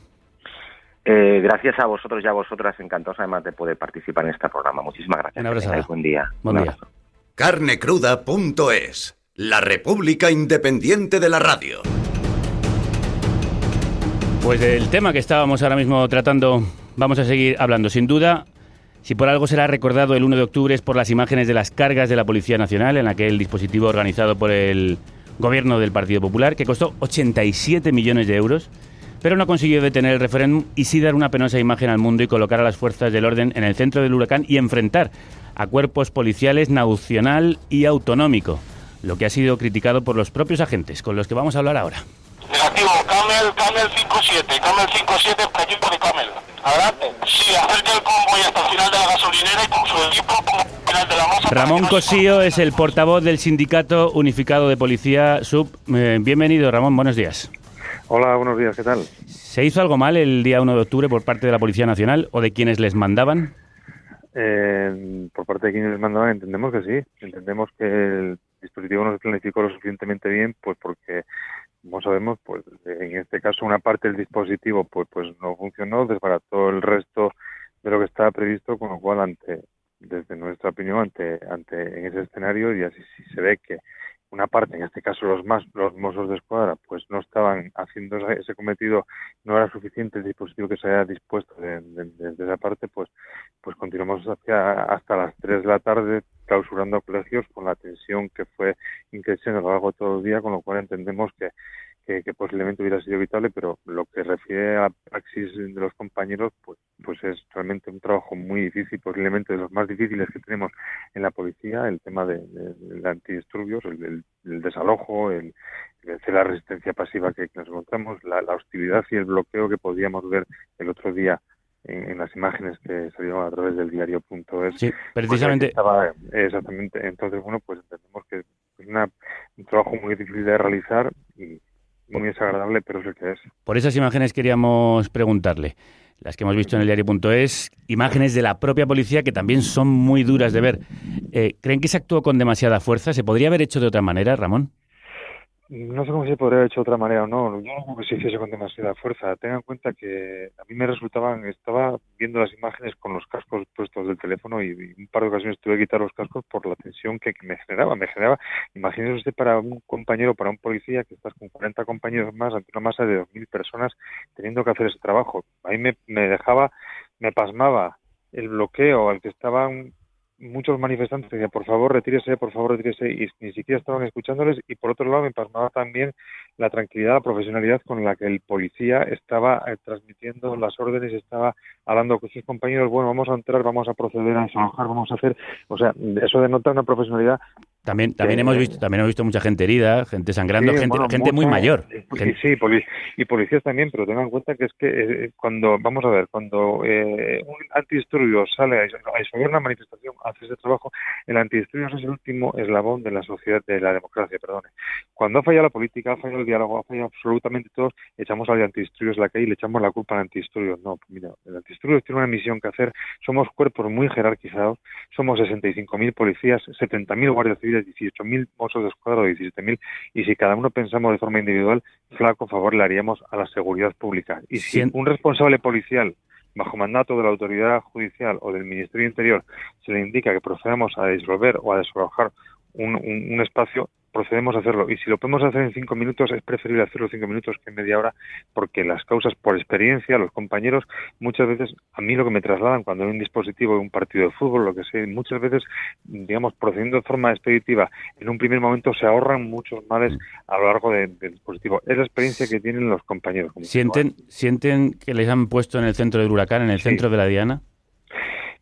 Eh, gracias a vosotros y a vosotras, encantados además de poder participar en este programa. Muchísimas gracias. Un abrazo. Buen día. Buen día. Carnecruda.es, la República Independiente de la Radio. Pues del tema que estábamos ahora mismo tratando, vamos a seguir hablando. Sin duda, si por algo será recordado el 1 de octubre es por las imágenes de las cargas de la Policía Nacional en aquel dispositivo organizado por el gobierno del Partido Popular, que costó 87 millones de euros, pero no consiguió detener el referéndum y sí dar una penosa imagen al mundo y colocar a las fuerzas del orden en el centro del huracán y enfrentar a cuerpos policiales nacional y autonómico, lo que ha sido criticado por los propios agentes, con los que vamos a hablar ahora. Negativo, Camel, Camel 57, Camel 57, equipo de Camel. Adelante. Sí, el convoy hasta el final de la gasolinera y con su equipo final de la masa. Ramón Cosío es el portavoz del Sindicato Unificado de Policía SUB. Eh, bienvenido, Ramón, buenos días. Hola, buenos días, ¿qué tal? ¿Se hizo algo mal el día 1 de octubre por parte de la Policía Nacional o de quienes les mandaban? Eh, por parte de quienes les mandaban entendemos que sí, entendemos que el dispositivo no se planificó lo suficientemente bien, pues porque, como sabemos, pues en este caso una parte del dispositivo pues pues no funcionó, desbarató el resto de lo que estaba previsto, con lo cual ante desde nuestra opinión ante ante en ese escenario y así sí se ve que una parte, en este caso los más los mozos de escuadra, pues no estaban haciendo ese- cometido, no era suficiente el dispositivo que se había dispuesto de- de esa parte, pues pues continuamos hacia hasta las 3 de la tarde clausurando colegios con la tensión que fue increciendo a lo largo de todo el día, con lo cual entendemos que, que, que posiblemente hubiera sido evitable, pero lo que refiere a praxis de los compañeros, pues, pues es realmente un trabajo muy difícil, posiblemente de los más difíciles que tenemos en la policía, el tema de, de- de antidisturbios, el, el- el desalojo, el, vencer la resistencia pasiva que, que nos encontramos, la, la hostilidad y el bloqueo que podíamos ver el otro día en, en las imágenes que salieron a través del diario.es. Sí, pues precisamente. estaba, exactamente. Entonces, bueno, pues entendemos que es una- un trabajo muy difícil de realizar y muy desagradable, pero es lo que es. Por esas imágenes queríamos preguntarle. Las que hemos visto en el diario.es, imágenes de la propia policía que también son muy duras de ver. Eh, ¿Creen que se actuó con demasiada fuerza? ¿Se podría haber hecho de otra manera, Ramón? No sé cómo se podría haber hecho de otra manera o no. Yo no creo que se hiciese con demasiada fuerza. Tengan en cuenta que a mí me resultaban, estaba viendo las imágenes con los cascos puestos del teléfono y, y un par de ocasiones tuve que quitar los cascos por la tensión que, me generaba. Me generaba, imagínese usted para un compañero, para un policía, que estás con 40 compañeros más ante una masa de 2.000 personas teniendo que hacer ese trabajo. A mí me, me dejaba, me pasmaba el bloqueo al que estaban muchos manifestantes decían, por favor, retírese, por favor, retírese, y ni siquiera estaban escuchándoles, y por otro lado me pasmaba también la tranquilidad, la profesionalidad con la que el policía estaba eh, transmitiendo las órdenes, estaba hablando con sus compañeros, bueno, vamos a entrar, vamos a proceder a desalojar, vamos a hacer, o sea, eso denota una profesionalidad También, también Eh, hemos visto, también hemos visto mucha gente herida, gente sangrando, Sí, gente, bueno, gente muy mayor. y Gen- sí, poli- y policías también, pero tengan en cuenta que es que eh, cuando, vamos a ver, cuando eh, un antidisturbio sale a disolver una manifestación, hace ese trabajo, el antidisturbios es el último eslabón de la sociedad, de la democracia, perdone. Cuando ha fallado la política, ha fallado el diálogo, ha fallado absolutamente todo, echamos al antidisturbios la calle y le echamos la culpa al antidisturbios. No, mira, el antidisturbios tiene una misión que hacer, somos cuerpos muy jerarquizados, somos 65.000 policías, 70.000 guardias civiles, 18.000 mozos de escuadra, 17.000, y si cada uno pensamos de forma individual, flaco favor le haríamos a la seguridad pública. Y si un responsable policial bajo mandato de la autoridad judicial o del Ministerio Interior se le indica que procedamos a disolver o a desalojar un, un- un espacio, procedemos a hacerlo. Y si lo podemos hacer en cinco minutos, es preferible hacerlo cinco minutos que en media hora, porque las causas, por experiencia, los compañeros, muchas veces, a mí lo que me trasladan cuando hay un dispositivo de un partido de fútbol, lo que sé, muchas veces, digamos, procediendo de forma expeditiva, en un primer momento se ahorran muchos males a lo largo de- del dispositivo. Es la experiencia que tienen los compañeros. ¿Sienten, ¿Sienten que les han puesto en el centro del huracán, en el centro de la diana?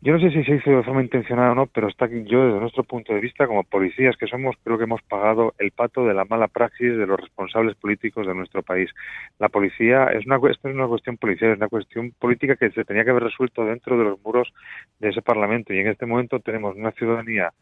Yo no sé si se hizo de forma intencionada o no, pero está yo desde nuestro punto de vista, como policías que somos, creo que hemos pagado el pato de la mala praxis de los responsables políticos de nuestro país. La policía es una, esto es una cuestión policial, es una cuestión política que se tenía que haber resuelto dentro de los muros de ese Parlamento y en este momento tenemos una ciudadanía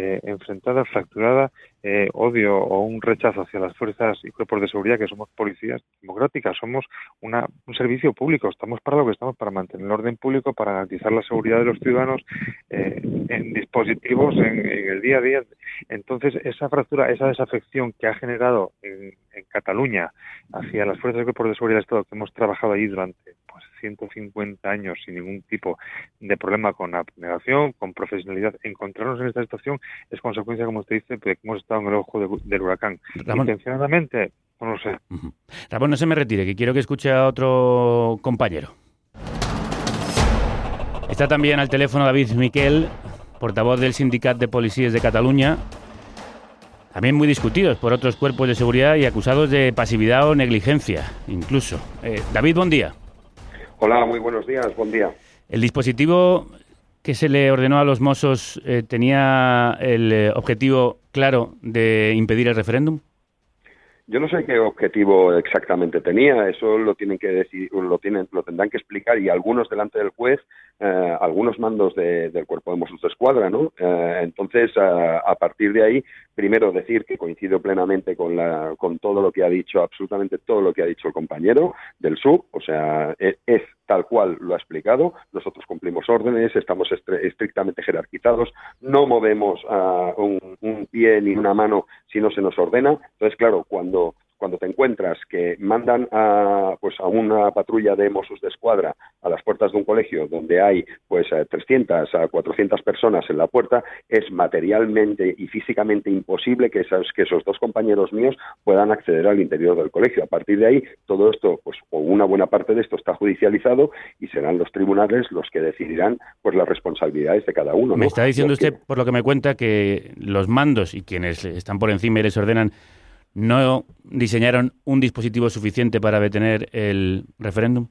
eh, enfrentada, fracturada, eh, odio o un rechazo hacia las fuerzas y cuerpos de seguridad que somos policías democráticas, somos una, un servicio público, estamos para lo que estamos, para mantener el orden público, para garantizar la seguridad de los ciudadanos eh, en dispositivos en, el día a día. Entonces, esa fractura, esa desafección que ha generado en, en Cataluña hacia las fuerzas y cuerpos de seguridad del Estado que hemos trabajado allí durante pues 150 años sin ningún tipo de problema con abnegación, con profesionalidad, encontrarnos en esta situación es consecuencia, como usted dice, de que hemos estado en el ojo de- del huracán. Ramón. Intencionadamente, no lo sé. Ramón, no se me retire, que quiero que escuche a otro compañero. Está también al teléfono David Miquel, portavoz del Sindicat de Policías de Cataluña, también muy discutidos por otros cuerpos de seguridad y acusados de pasividad o negligencia, incluso. Eh, David, buen día. Hola, muy buenos días, buen día. ¿El dispositivo que se le ordenó a los Mossos eh, tenía el eh, objetivo claro de impedir el referéndum? Yo no sé qué objetivo exactamente tenía, eso lo tienen que decir, lo tienen, lo tendrán que explicar y algunos delante del juez, eh, algunos mandos de- del cuerpo de Mossos de Escuadra, ¿no? Eh, entonces, a, a partir de ahí, primero decir que coincido plenamente con la, con todo lo que ha dicho, absolutamente todo lo que ha dicho el compañero del sub, o sea, e- es, tal cual lo ha explicado. Nosotros cumplimos órdenes, estamos estrictamente jerarquizados, no movemos ah, un, un pie ni una mano si no se nos ordena. Entonces, claro, cuando cuando te encuentras que mandan a, pues a una patrulla de Mossos de Escuadra a las puertas de un colegio donde hay pues eh, 300 a 400 personas en la puerta, es materialmente y físicamente imposible que, esas, que esos dos compañeros míos puedan acceder al interior del colegio. A partir de ahí, todo esto, pues o una buena parte de esto está judicializado y serán los tribunales los que decidirán pues las responsabilidades de cada uno. Me está diciendo usted, por lo que me cuenta, que los mandos y quienes están por encima y les ordenan no diseñaron un dispositivo suficiente para detener el referéndum.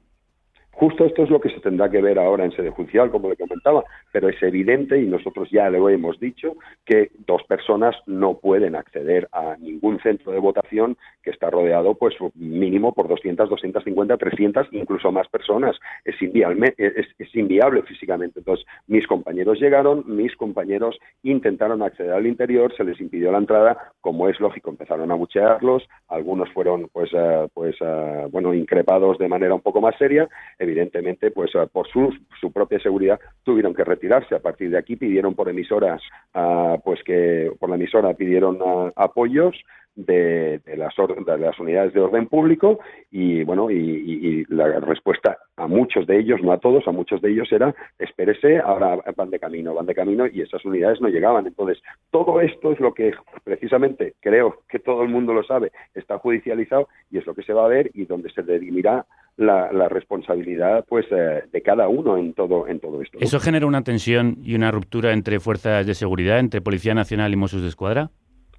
Justo esto es lo que se tendrá que ver ahora en sede judicial, como le comentaba, pero es evidente, y nosotros ya lo hemos dicho, que dos personas no pueden acceder a ningún centro de votación que está rodeado, pues mínimo por 200, 250, 300, incluso más personas. Es inviable, es, es inviable físicamente. Entonces, mis compañeros llegaron, mis compañeros intentaron acceder al interior, se les impidió la entrada, como es lógico, empezaron a buchearlos, algunos fueron, pues, eh, pues, eh, bueno, increpados de manera un poco más seria evidentemente, pues eh, por su, su propia seguridad tuvieron que retirarse. A partir de aquí pidieron por emisoras, ah, pues que por la emisora pidieron ah, apoyos de, de las, de las unidades de orden público y bueno y la respuesta a muchos de ellos, no a todos, a muchos de ellos era espérese, ahora van de camino, van de camino y esas unidades no llegaban. Entonces, todo esto es lo que precisamente creo que todo el mundo lo sabe, está judicializado y es lo que se va a ver y donde se dirimirá la, la responsabilidad pues eh, de cada uno en todo en todo esto. ¿no? ¿Eso genera una tensión y una ruptura entre fuerzas de seguridad, entre Policía Nacional y Mossos de Escuadra?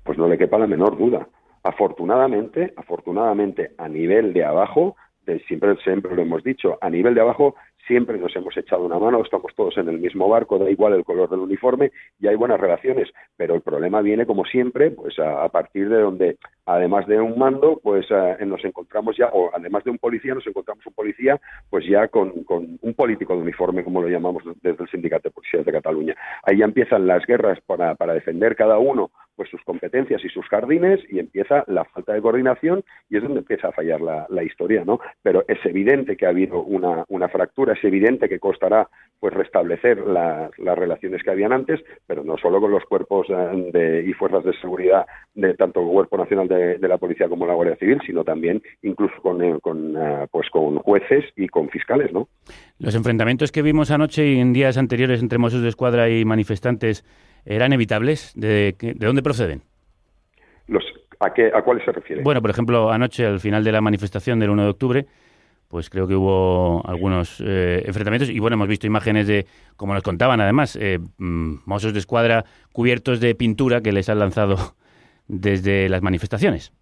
pues no le quepa la menor duda. Afortunadamente, afortunadamente a nivel de abajo, de- siempre, siempre lo hemos dicho, a nivel de abajo siempre nos hemos echado una mano, estamos todos en el mismo barco, da igual el color del uniforme y hay buenas relaciones, pero el problema viene como siempre, pues a, a partir de donde además de un mando, pues eh, nos encontramos ya, o además de un policía, nos encontramos un policía, pues ya con, un político de uniforme, como lo llamamos desde el Sindicato de Policías de Cataluña. Ahí ya empiezan las guerras para, defender cada uno pues sus competencias y sus jardines y empieza la falta de coordinación y es donde empieza a fallar la, historia, ¿no? Pero es evidente que ha habido una, fractura, es evidente que costará pues restablecer la- las relaciones que habían antes, pero no solo con los cuerpos eh, y fuerzas de seguridad de tanto Cuerpo Nacional de, de la Policía como la Guardia Civil, sino también incluso con, eh, con, eh, pues con jueces y con fiscales, ¿no? Los enfrentamientos que vimos anoche y en días anteriores entre Mossos de Escuadra y manifestantes eran evitables. ¿De, de dónde proceden? Los, ¿a, qué, ¿A cuáles se refiere? Bueno, por ejemplo, anoche, al final de la manifestación del 1 de octubre, pues creo que hubo algunos eh, enfrentamientos y bueno, hemos visto imágenes de, como nos contaban además, eh, mm, mozos de escuadra cubiertos de pintura que les han lanzado desde las manifestaciones.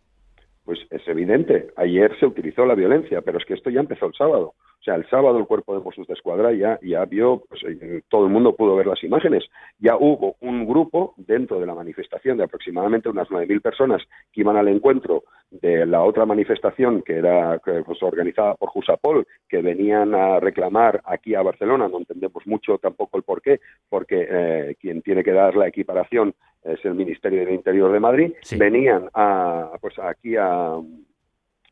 Pues es evidente, ayer se utilizó la violencia, pero es que esto ya empezó el sábado. O sea, el sábado el cuerpo de Mossos de Escuadra ya, ya vio, pues eh, todo el mundo pudo ver las imágenes. Ya hubo un grupo dentro de la manifestación de aproximadamente unas 9.000 personas que iban al encuentro de la otra manifestación que era pues, organizada por Jusapol, que venían a reclamar aquí a Barcelona. No entendemos mucho tampoco el por qué, porque eh, quien tiene que dar la equiparación es el Ministerio del Interior de Madrid. Venían a, pues aquí a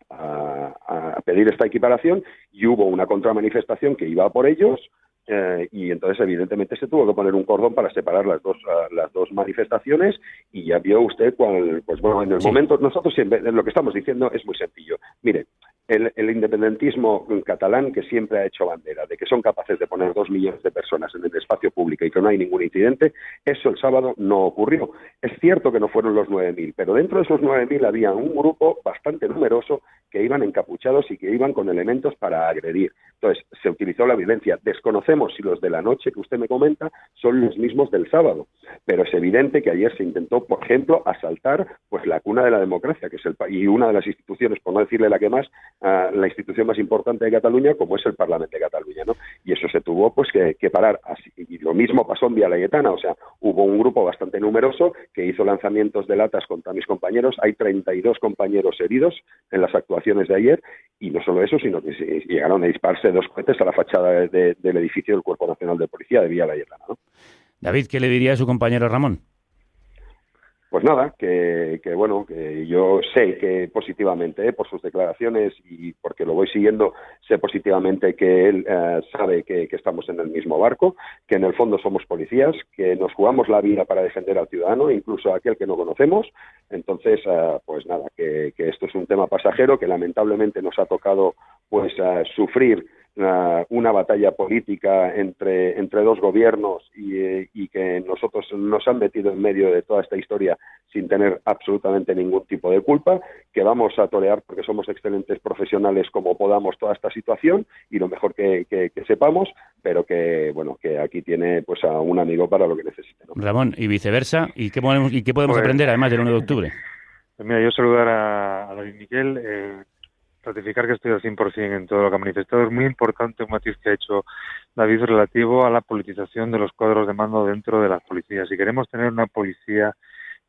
a, a, pedir esta equiparación y hubo una contramanifestación que iba por ellos eh, y entonces evidentemente se tuvo que poner un cordón para separar las dos uh, las dos manifestaciones y ya vio usted cuál pues bueno en el sí. momento nosotros siempre lo que estamos diciendo es muy sencillo mire el, el, independentismo catalán que siempre ha hecho bandera de que son capaces de poner dos millones de personas en el espacio público y que no hay ningún incidente, eso el sábado no ocurrió. Es cierto que no fueron los 9.000, pero dentro de esos 9.000 había un grupo bastante numeroso que iban encapuchados y que iban con elementos para agredir. Se utilizó la violencia. Desconocemos si los de la noche que usted me comenta son los mismos del sábado, pero es evidente que ayer se intentó, por ejemplo, asaltar pues la cuna de la democracia, que es el y una de las instituciones, por no decirle la que más, uh, la institución más importante de Cataluña, como es el Parlamento de Cataluña, ¿no? Y eso se tuvo pues que, parar. Y lo mismo pasó en Vía Layetana, o sea, hubo un grupo bastante numeroso que hizo lanzamientos de latas contra mis compañeros. Hay 32 compañeros heridos en las actuaciones de ayer y no solo eso, sino que llegaron a dispararse dos cohetes a la fachada de, de, del edificio del Cuerpo Nacional de Policía de Vía Layetana, ¿no? David, ¿qué le diría a su compañero Ramón? pues nada, que, que, bueno, que yo sé que positivamente, eh, por sus declaraciones y porque lo voy siguiendo, sé positivamente que él eh, sabe que, que, estamos en el mismo barco, que en el fondo somos policías, que nos jugamos la vida para defender al ciudadano, incluso a aquel que no conocemos. Entonces, eh, pues nada, que, que, esto es un tema pasajero que lamentablemente nos ha tocado pues sufrir una, una, batalla política entre, entre dos gobiernos y, eh, y, que nosotros nos han metido en medio de toda esta historia sin tener absolutamente ningún tipo de culpa, que vamos a torear porque somos excelentes profesionales como podamos toda esta situación y lo mejor que, que, que sepamos, pero que bueno que aquí tiene pues a un amigo para lo que necesite. ¿no? Ramón, y viceversa, ¿y qué podemos, y qué podemos pues, aprender además del 1 de octubre? Pues mira, yo saludar a, a David Miguel. Eh, ratificar que estoy al 100% en todo lo que ha manifestado. Es muy importante un matiz que ha hecho David relativo a la politización de los cuadros de mando dentro de las policías. Si queremos tener una policía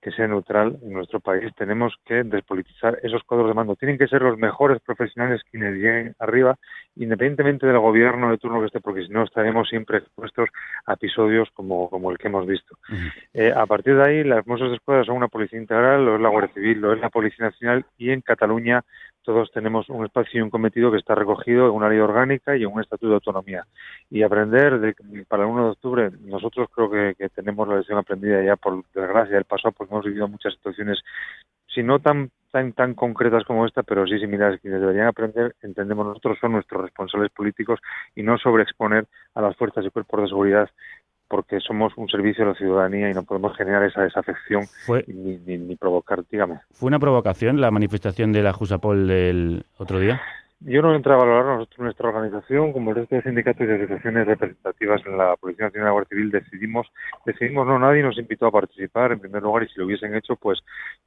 que sea neutral en nuestro país, tenemos que despolitizar esos cuadros de mando. Tienen que ser los mejores profesionales quienes lleguen arriba, independientemente del gobierno de turno que esté, porque si no estaremos siempre expuestos a episodios como, como el que hemos visto. Uh -huh. eh, a partir de ahí, las Mossos de Escuadra son una policía integral, lo es la Guardia Civil, lo es la Policía Nacional y en Cataluña todos tenemos un espacio y un cometido que está recogido en una ley orgánica y en un estatuto de autonomía. Y aprender de, para el 1 de octubre, nosotros creo que, que tenemos la lección aprendida ya por desgracia del pasado, porque hemos vivido muchas situaciones, si no tan tan tan concretas como esta, pero sí similares, quienes deberían aprender, entendemos nosotros, son nuestros responsables políticos y no sobreexponer a las fuerzas y cuerpos de seguridad porque somos un servicio a la ciudadanía y no podemos generar esa desafección fue, ni, ni, ni, provocar, dígame. ¿Fue una provocación la manifestación de la Jusapol del otro día? Yo no entraba a valorar nuestra organización, como el resto de sindicatos y asociaciones representativas en la Policía Nacional de la Guardia Civil, decidimos, decidimos no, nadie nos invitó a participar en primer lugar y si lo hubiesen hecho, pues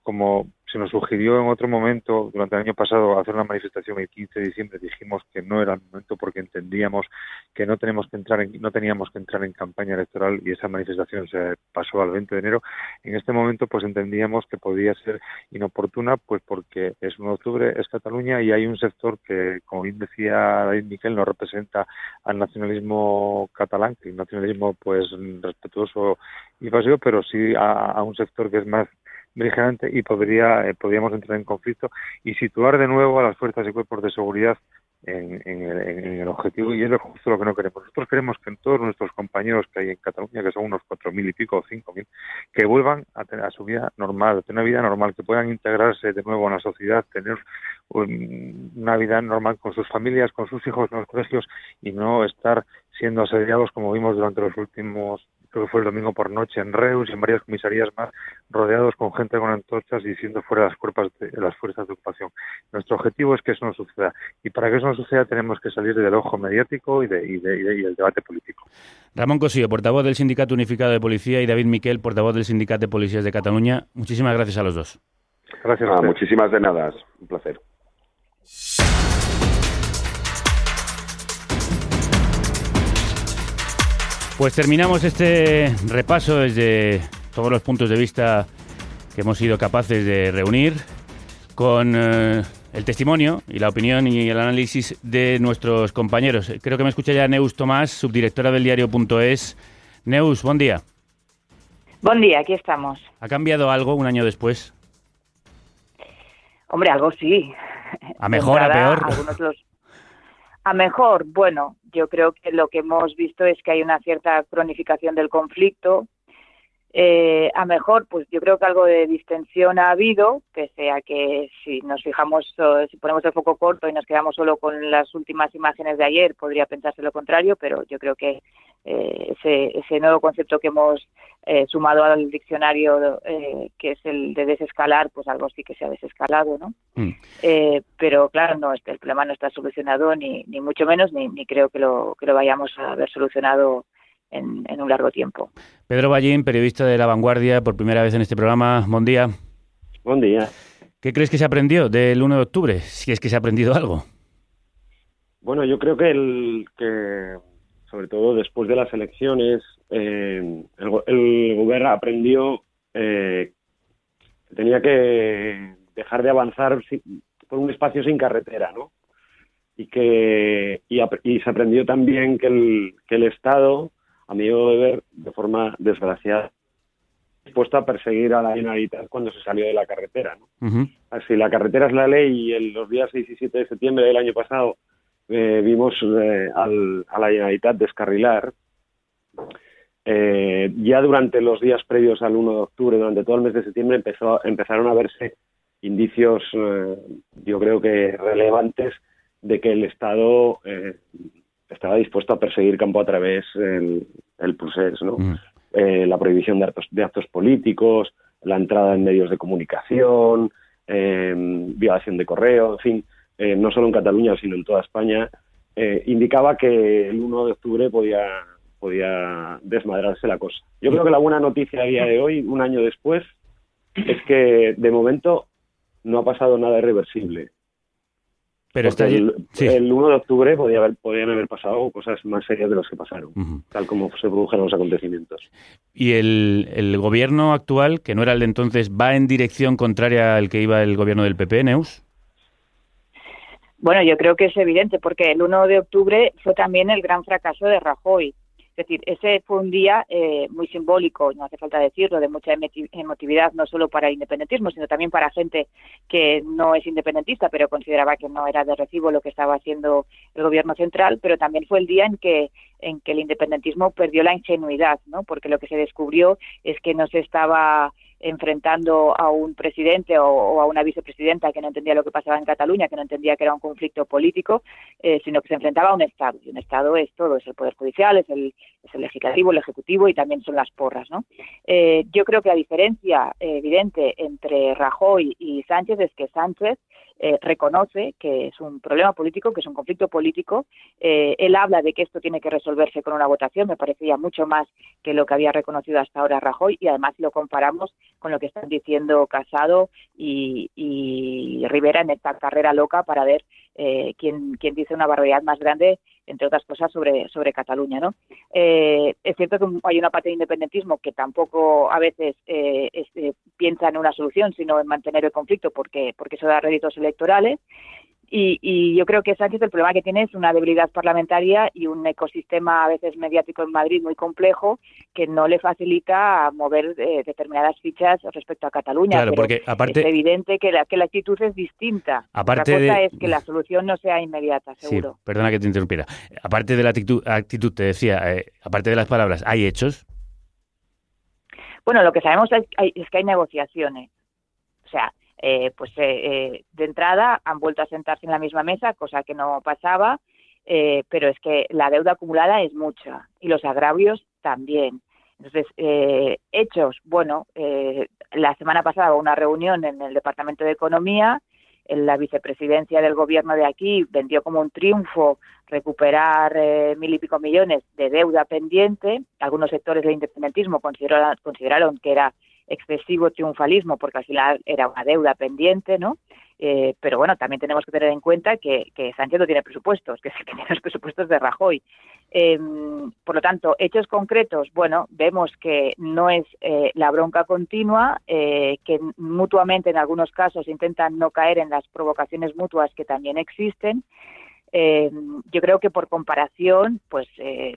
como se nos sugirió en otro momento, durante el año pasado, hacer una manifestación el 15 de diciembre, dijimos que no era el momento porque entendíamos que no tenemos que entrar en, no teníamos que entrar en campaña electoral y esa manifestación se pasó al 20 de enero. En este momento, pues entendíamos que podía ser inoportuna, pues porque es 1 de octubre, es Cataluña y hay un sector que, como bien decía David Miquel, no representa al nacionalismo catalán, que es un nacionalismo pues respetuoso y pasivo, pero sí a, a un sector que es más beligerante y podría eh, podríamos entrar en conflicto y situar de nuevo a las fuerzas y cuerpos de seguridad en, en, el, en el objetivo y es justo lo que no queremos. Nosotros queremos que todos nuestros compañeros que hay en Cataluña, que son unos cuatro mil y pico o cinco mil, que vuelvan a, tener, a su vida normal, a tener una vida normal, que puedan integrarse de nuevo en la sociedad, tener un, una vida normal con sus familias, con sus hijos en los colegios y no estar siendo asediados, como vimos durante los últimos, creo que fue el domingo por noche en Reus y en varias comisarías más, rodeados con gente con antorchas y siendo fuera las, cuerpas de, las fuerzas de ocupación. Nuestro objetivo es que eso no suceda. Y para que eso no suceda tenemos que salir del ojo mediático y, de, y, de, y, de, y del debate político. Ramón Cosillo, portavoz del Sindicato Unificado de Policía, y David Miquel, portavoz del Sindicato de Policías de Cataluña. Muchísimas gracias a los dos. Gracias. Ah, muchísimas de nada. Un placer. Pues terminamos este repaso desde todos los puntos de vista que hemos sido capaces de reunir con eh, el testimonio y la opinión y el análisis de nuestros compañeros. Creo que me escucha ya Neus Tomás, subdirectora del diario.es. Neus, buen día. Buen día, aquí estamos. ¿Ha cambiado algo un año después? Hombre, algo sí. ¿A mejor, a peor? Los... A mejor, bueno, yo creo que lo que hemos visto es que hay una cierta cronificación del conflicto. Eh, a mejor, pues yo creo que algo de distensión ha habido, pese a que si nos fijamos, si ponemos el foco corto y nos quedamos solo con las últimas imágenes de ayer, podría pensarse lo contrario, pero yo creo que eh, ese, ese nuevo concepto que hemos eh, sumado al diccionario, eh, que es el de desescalar, pues algo sí que se ha desescalado, ¿no? Mm. pero claro, no, este, el problema no está solucionado ni, ni mucho menos, ni, ni creo que lo, que lo vayamos a haber solucionado en, en, un largo tiempo. Pedro Ballín, periodista de La Vanguardia, por primera vez en este programa. Buen día. Buen día. ¿Qué crees que se aprendió del 1 de octubre? Si es que se ha aprendido algo. Bueno, yo creo que el que sobre todo después de las elecciones, eh, el, el, gobierno aprendió eh, que tenía que dejar de avanzar por un espacio sin carretera, ¿no? Y que y, y se aprendió también que el, que el Estado, a mi modo de ver, de forma desgraciada, dispuesto a perseguir a la Generalitat cuando se salió de la carretera, ¿no? Uh -huh. Así, la carretera es la ley y en los días 6 y 7 de septiembre del año pasado eh, vimos eh, al, a la Generalitat descarrilar. Eh, ya durante los días previos al 1 de octubre, durante todo el mes de septiembre, empezó, empezaron a verse indicios, eh, yo creo que relevantes, de que el Estado eh, estaba dispuesto a perseguir campo a través el, el procés, ¿no? Mm. la prohibición de actos, de actos políticos, la entrada en medios de comunicación, violación de correo, en fin eh, no solo en Cataluña, sino en toda España, eh, indicaba que el 1 de octubre podía, podía desmadrarse la cosa. Yo creo que la buena noticia a día de hoy, un año después, es que de momento no ha pasado nada irreversible. Pero está el, sí. el 1 de octubre podía haber, podían haber pasado cosas más serias de las que pasaron, uh -huh. tal como se produjeron los acontecimientos. ¿Y el, el, gobierno actual, que no era el de entonces, va en dirección contraria al que iba el gobierno del PP, Neus? Bueno, yo creo que es evidente, porque el 1 de octubre fue también el gran fracaso de Rajoy. Es decir, ese fue un día eh, muy simbólico, no hace falta decirlo, de mucha emotividad, no solo para el independentismo, sino también para gente que no es independentista, pero consideraba que no era de recibo lo que estaba haciendo el gobierno central, pero también fue el día en que en que el independentismo perdió la ingenuidad, ¿no? Porque lo que se descubrió es que no se estaba enfrentando a un presidente o, a una vicepresidenta que no entendía lo que pasaba en Cataluña, que no entendía que era un conflicto político, eh, sino que se enfrentaba a un Estado. Y un Estado es todo, es el Poder Judicial, es el, es el Legislativo, el Ejecutivo y también son las porras. ¿no? Eh, yo creo que la diferencia eh, evidente entre Rajoy y Sánchez es que Sánchez eh, reconoce que es un problema político, que es un conflicto político. Eh, él habla de que esto tiene que resolverse con una votación, me parecía mucho más que lo que había reconocido hasta ahora Rajoy, y además lo comparamos con lo que están diciendo Casado y, Rivera en esta carrera loca para ver eh, quién, quién dice una barbaridad más grande entre otras cosas, sobre, sobre Cataluña. ¿no? Eh, es cierto que hay una parte de independentismo que tampoco a veces eh, es, eh, piensa en una solución, sino en mantener el conflicto, porque, porque eso da réditos electorales. Y, y, yo creo que Sánchez el problema que tiene es una debilidad parlamentaria y un ecosistema a veces mediático en Madrid muy complejo que no le facilita mover eh, determinadas fichas respecto a Cataluña. Claro, porque aparte es evidente que la, que la actitud es distinta. Aparte Otra cosa de... es que la solución no sea inmediata, seguro. Sí, perdona que te interrumpiera. Aparte de la actitud, actitud te decía, eh, aparte de las palabras, ¿hay hechos? Bueno, lo que sabemos es, es que hay negociaciones. O sea, eh, pues eh, de entrada han vuelto a sentarse en la misma mesa, cosa que no pasaba. eh, pero es que la deuda acumulada es mucha y los agravios también. Entonces, eh, hechos, bueno, eh, la semana pasada hubo una reunión en el Departamento de Economía, en la vicepresidencia del gobierno de aquí vendió como un triunfo recuperar eh, mil y pico millones de deuda pendiente. Algunos sectores del independentismo consideraron, consideraron que era excesivo triunfalismo porque al final era una deuda pendiente, ¿no? Eh, pero bueno, también tenemos que tener en cuenta que, Sánchez no tiene presupuestos, <laughs> que es el que tiene los presupuestos de Rajoy. Eh, por lo tanto, hechos concretos, bueno, vemos que no es eh, la bronca continua, eh, que mutuamente en algunos casos intentan no caer en las provocaciones mutuas que también existen. Eh, yo creo que por comparación, pues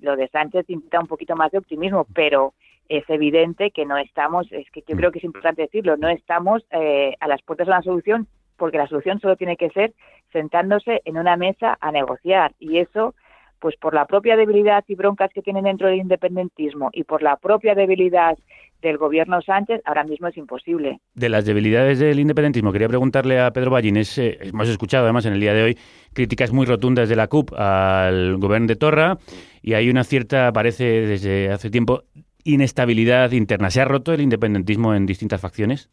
lo de Sánchez invita un poquito más de optimismo, pero es evidente que no estamos, es que yo creo que es importante decirlo, no estamos eh, a las puertas de una solución porque la solución solo tiene que ser sentándose en una mesa a negociar y eso pues por la propia debilidad y broncas que tienen dentro del independentismo y por la propia debilidad del gobierno Sánchez, ahora mismo es imposible. De las debilidades del independentismo, quería preguntarle a Pedro Ballines, eh, hemos escuchado además en el día de hoy críticas muy rotundas de la CUP al gobierno de Torra y hay una cierta, parece desde hace tiempo, inestabilidad interna. ¿Se ha roto el independentismo en distintas facciones?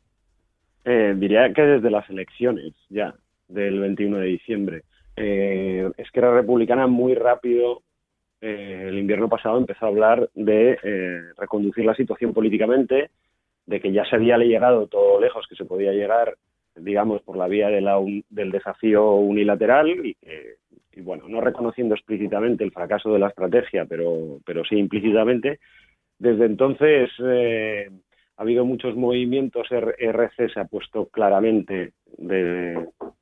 Eh, diría que desde las elecciones ya del 21 de diciembre. Eh, Esquerra Republicana muy rápido eh, el invierno pasado empezó a hablar de eh, reconducir la situación políticamente, de que ya se había llegado todo lejos que se podía llegar, digamos, por la vía del desafío unilateral y, y, bueno, no reconociendo explícitamente el fracaso de la estrategia, pero, pero sí implícitamente. Desde entonces eh, ha habido muchos movimientos, RC se ha puesto claramente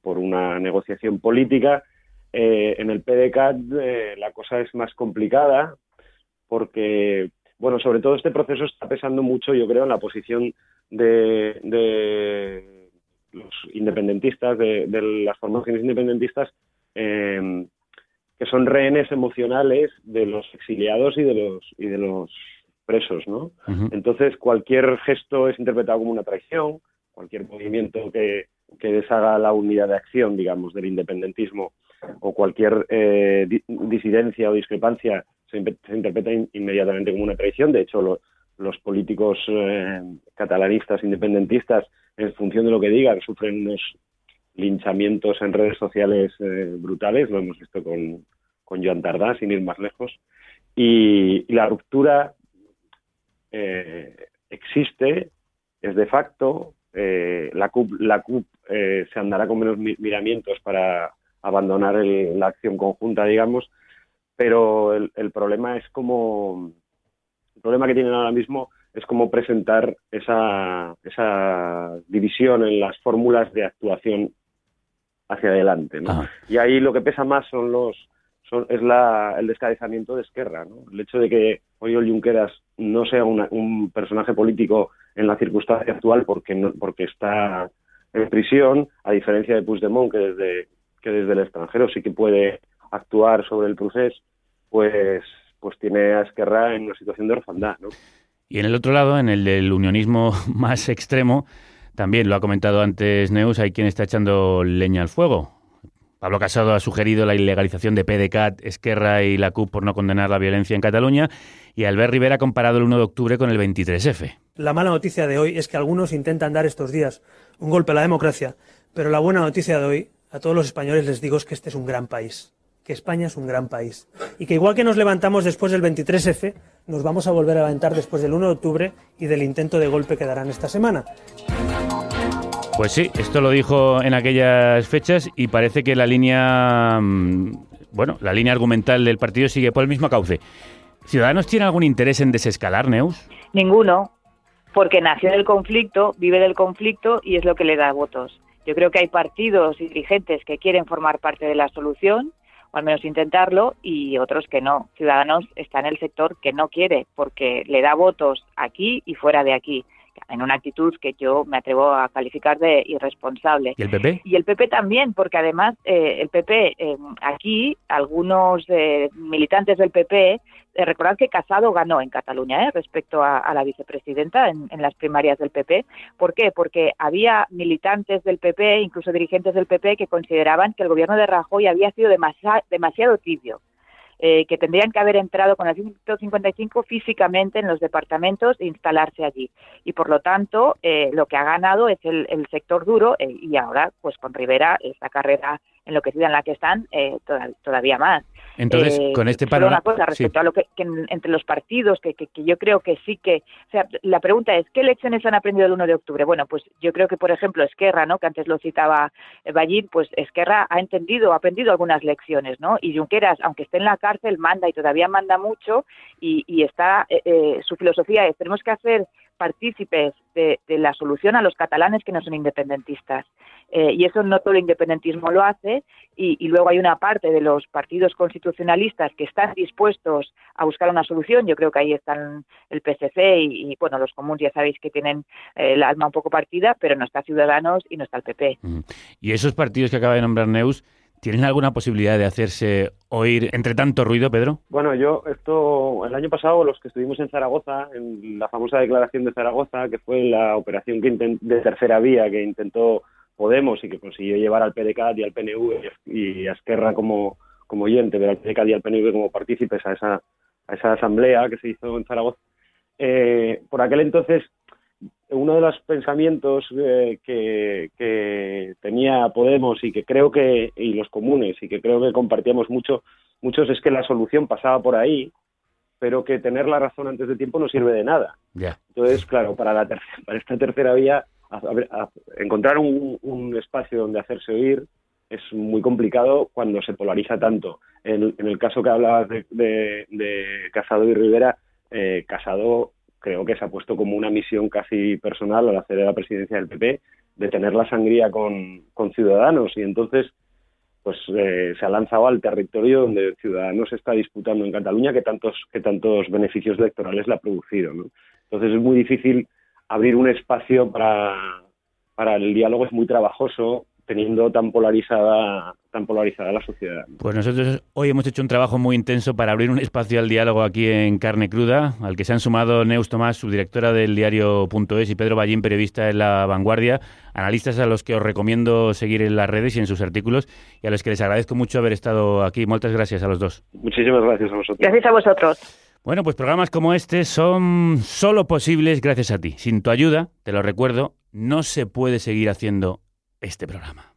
por una negociación política. Eh, en el PDCAT eh, la cosa es más complicada porque, bueno, sobre todo este proceso está pesando mucho, yo creo, en la posición de, de los independentistas, de, las formaciones independentistas, que son rehenes emocionales de los exiliados y de los, y de los presos, ¿no? Entonces, cualquier gesto es interpretado como una traición, cualquier movimiento que, que deshaga la unidad de acción, digamos, del independentismo, o cualquier eh, di- disidencia o discrepancia se, interpreta in- inmediatamente como una traición. De hecho, lo- los políticos eh, catalanistas, independentistas, en función de lo que digan, sufren unos linchamientos en redes sociales eh, brutales. Lo hemos visto con, con Joan Tardá, sin ir más lejos. Y, y la ruptura eh, existe, es de facto. eh, la CUP, la CUP eh, se andará con menos mi- miramientos para abandonar el- la acción conjunta, digamos, pero el, el problema es como el problema que tienen ahora mismo es cómo presentar esa, esa división en las fórmulas de actuación hacia adelante, ¿no? Y ahí lo que pesa más son los son, es la, el descabezamiento de Esquerra, ¿no? El hecho de que Oriol Junqueras no sea una- un personaje político en la circunstancia actual porque no, porque está en prisión, a diferencia de Puigdemont que desde que desde el extranjero sí que puede actuar sobre el procés, pues pues tiene a Esquerra en una situación de orfandad. Y en el otro lado, en el del unionismo <laughs> más extremo, también lo ha comentado antes Neus, hay quien está echando leña al fuego. Pablo Casado ha sugerido la ilegalización de PDCAT, Esquerra y la CUP por no condenar la violencia en Cataluña y Albert Rivera ha comparado el 1 de octubre con el 23F. La mala noticia de hoy es que algunos intentan dar estos días un golpe a la democracia, pero la buena noticia de hoy, a todos los españoles les digo es que este es un gran país, que España es un gran país y que igual que nos levantamos después del 23F, nos vamos a volver a levantar después del 1 de octubre y del intento de golpe que darán esta semana. Pues sí, esto lo dijo en aquellas fechas y parece que la línea, mm, bueno, la línea argumental del partido sigue por el mismo cauce. ¿Ciudadanos tiene algún interés en desescalar, Neus? Ninguno, porque nació del conflicto, vive del conflicto y es lo que le da votos. Yo creo que hay partidos y dirigentes que quieren formar parte de la solución, o al menos intentarlo, y otros que no. Ciudadanos está en el sector que no quiere, porque le da votos aquí y fuera de aquí. En una actitud que yo me atrevo a calificar de irresponsable. ¿Y el PP? Y el PP también, porque además eh, el PP, eh, aquí algunos eh, militantes del PP, eh, recordad que Casado ganó en Cataluña eh, respecto a, a la vicepresidenta en, en las primarias del PP. ¿Por qué? Porque había militantes del PP, incluso dirigentes del PP, que consideraban que el gobierno de Rajoy había sido demasiado tibio eh, que tendrían que haber entrado con el 155 físicamente en los departamentos e instalarse allí. Y por lo tanto, eh, lo que ha ganado es el, el sector duro eh, y ahora, pues con Rivera, esta carrera enloquecida en la que están, eh, toda- todavía más. Entonces, Eh, con este solo panorama... una cosa respecto a lo que, que en- entre los partidos, que, que- que yo creo que sí que... O sea, la pregunta es, ¿qué lecciones han aprendido el 1 de octubre? Bueno, pues yo creo que, por ejemplo, Esquerra, ¿no? que antes lo citaba Ballín, pues Esquerra ha entendido, ha aprendido algunas lecciones, ¿no? Y Junqueras, aunque esté en la cárcel, manda y todavía manda mucho y, y está... eh, eh, su filosofía es, tenemos que hacer partícipes de, de la solución a los catalanes que no son independentistas. Eh, y eso no todo el independentismo lo hace, y, luego hay una parte de los partidos constitucionalistas que están dispuestos a buscar una solución. Yo creo que ahí están el PSC y, y, bueno, los comunes ya sabéis que tienen eh, el alma un poco partida, pero no está Ciudadanos y no está el PP. ¿Y esos partidos que acaba de nombrar Neus tienen alguna posibilidad de hacerse oír entre tanto ruido, Pedro? Bueno, yo esto el año pasado los que estuvimos en Zaragoza, en la famosa declaración de Zaragoza, que fue la operación de tercera vía que intentó Podemos y que consiguió llevar al PDCAT y al PNV y a Esquerra como como oyente, pero al PDCAT y al PNV como partícipes a esa a esa asamblea que se hizo en Zaragoza. Eh, por aquel entonces uno de los pensamientos eh, que, que tenía Podemos y que creo que y los comunes y que creo que compartíamos mucho muchos es que la solución pasaba por ahí pero que tener la razón antes de tiempo no sirve de nada. Entonces claro para la ter- <laughs> para esta tercera vía a- a- encontrar un, un espacio donde hacerse oír es muy complicado cuando se polariza tanto. En, en el caso que hablabas de, de, de Casado y Rivera eh, Casado creo que se ha puesto como una misión casi personal al hacer la presidencia del PP de tener la sangría con, con Ciudadanos y entonces pues eh, se ha lanzado al territorio donde Ciudadanos está disputando en Cataluña que tantos que tantos beneficios electorales le ha producido ¿no? entonces es muy difícil abrir un espacio para para el diálogo es muy trabajoso teniendo tan polarizada tan polarizada la sociedad Pues nosotros hoy hemos hecho un trabajo muy intenso para abrir un espacio al diálogo aquí en Carne Cruda, al que se han sumado Neus Tomás, subdirectora del diario.es, y Pedro Ballín, periodista en La Vanguardia, analistas a los que os recomiendo seguir en las redes y en sus artículos, y a los que les agradezco mucho haber estado aquí. Muchas gracias a los dos. muchísimas gracias a vosotros Gracias a vosotros. Bueno, pues programas como este son solo posibles gracias a ti. Sin tu ayuda, te lo recuerdo, no se puede seguir haciendo este programa.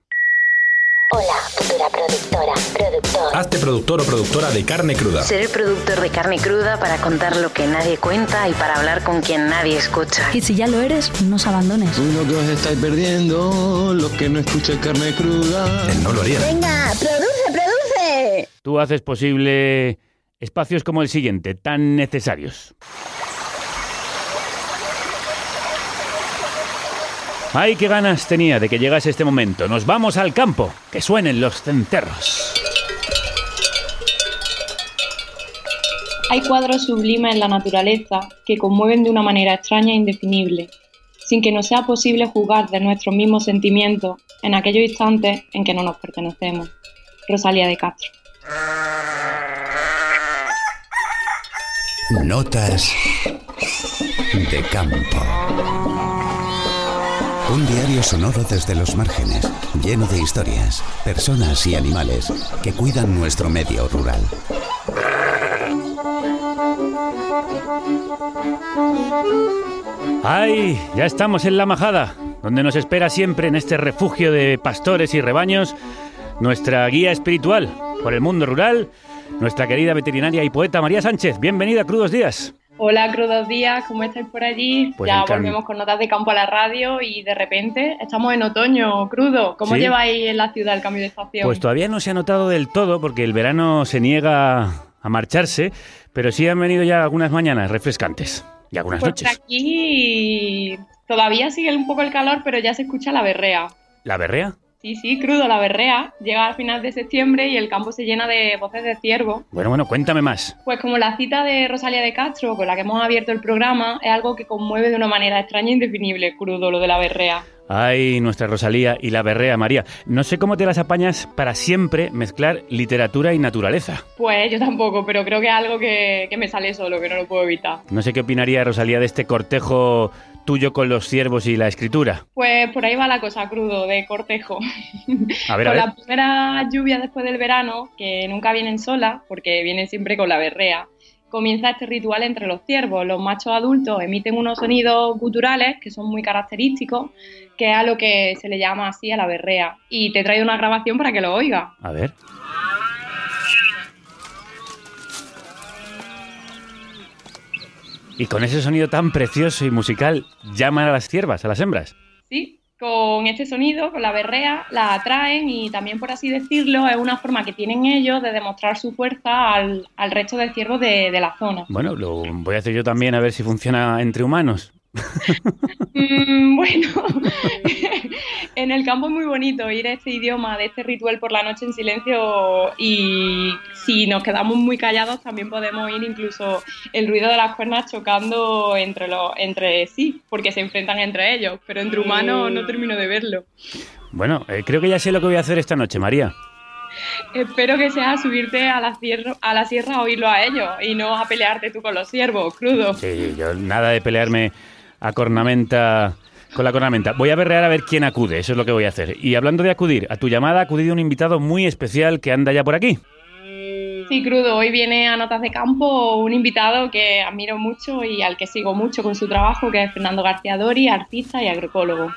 Hola, futura productora, productor. Hazte productor o productora de carne cruda. Ser el productor de carne cruda para contar lo que nadie cuenta y para hablar con quien nadie escucha. Y si ya lo eres, no os abandones. Lo que os estáis perdiendo, los que no escuchan carne cruda. no lo haría. Venga, produce, produce. Tú haces posible espacios como el siguiente, tan necesarios. Ay, qué ganas tenía de que llegase este momento. Nos vamos al campo, que suenen los cencerros. Hay cuadros sublimes en la naturaleza que conmueven de una manera extraña e indefinible, sin que nos sea posible juzgar de nuestros mismos sentimientos en aquellos instantes en que no nos pertenecemos. Rosalía de Castro. Notas de campo. Un diario sonoro desde los márgenes, lleno de historias, personas y animales que cuidan nuestro medio rural. ¡Ay! Ya estamos en la majada, donde nos espera siempre en este refugio de pastores y rebaños nuestra guía espiritual por el mundo rural, nuestra querida veterinaria y poeta María Sánchez. Bienvenida a Crudos Días. Hola, crudos días, ¿cómo estáis por allí? Pues ya volvemos con notas de campo a la radio y de repente estamos en otoño, crudo. ¿Cómo Sí. lleváis en la ciudad el cambio de estación? Pues todavía no se ha notado del todo porque el verano se niega a marcharse, pero sí han venido ya algunas mañanas refrescantes y algunas Pues noches. aquí todavía sigue un poco el calor, pero ya se escucha la berrea. ¿La berrea? Sí, sí, crudo, la berrea. Llega al final de septiembre y el campo se llena de voces de ciervo. Bueno, bueno, cuéntame más. Pues como la cita de Rosalía de Castro, con la que hemos abierto el programa, es algo que conmueve de una manera extraña e indefinible, crudo, lo de la berrea. Ay, nuestra Rosalía y la berrea María. No sé cómo te las apañas para siempre mezclar literatura y naturaleza. Pues yo tampoco, pero creo que es algo que, que me sale solo, que no lo puedo evitar. No sé qué opinaría Rosalía de este cortejo tuyo con los ciervos y la escritura. Pues por ahí va la cosa, crudo, de cortejo. A ver, a con ver. las primeras lluvias después del verano, que nunca vienen solas, porque vienen siempre con la berrea, comienza este ritual entre los ciervos. Los machos adultos emiten unos sonidos guturales que son muy característicos, que es a lo que se le llama así a la berrea. Y te traigo una grabación para que lo oigas. A ver. Y con ese sonido tan precioso y musical, llaman a las ciervas, a las hembras. ¿sí? Con este sonido, con la berrea, la atraen y también, por así decirlo, es una forma que tienen ellos de demostrar su fuerza al, al resto de ciervos de, de la zona. Bueno, lo voy a hacer yo también a ver si funciona entre humanos. <laughs> Mm, bueno, <laughs> en el campo es muy bonito oír este idioma de este ritual por la noche en silencio y si nos quedamos muy callados también podemos oír incluso el ruido de las cuernas chocando entre, los, entre sí, porque se enfrentan entre ellos, pero entre humanos no termino de verlo. Bueno, eh, creo que ya sé lo que voy a hacer esta noche, María. Espero que sea subirte a la, sierra, a la sierra a oírlo a ellos y no a pelearte tú con los ciervos, crudo. Sí, yo nada de pelearme a cornamenta con la cornamenta. Voy a berrear a ver quién acude, eso es lo que voy a hacer. Y hablando de acudir, a tu llamada ha acudido un invitado muy especial que anda ya por aquí. Sí, crudo. Hoy viene a Notas de Campo un invitado que admiro mucho y al que sigo mucho con su trabajo, que es Fernando García Dori, artista y agroecólogo.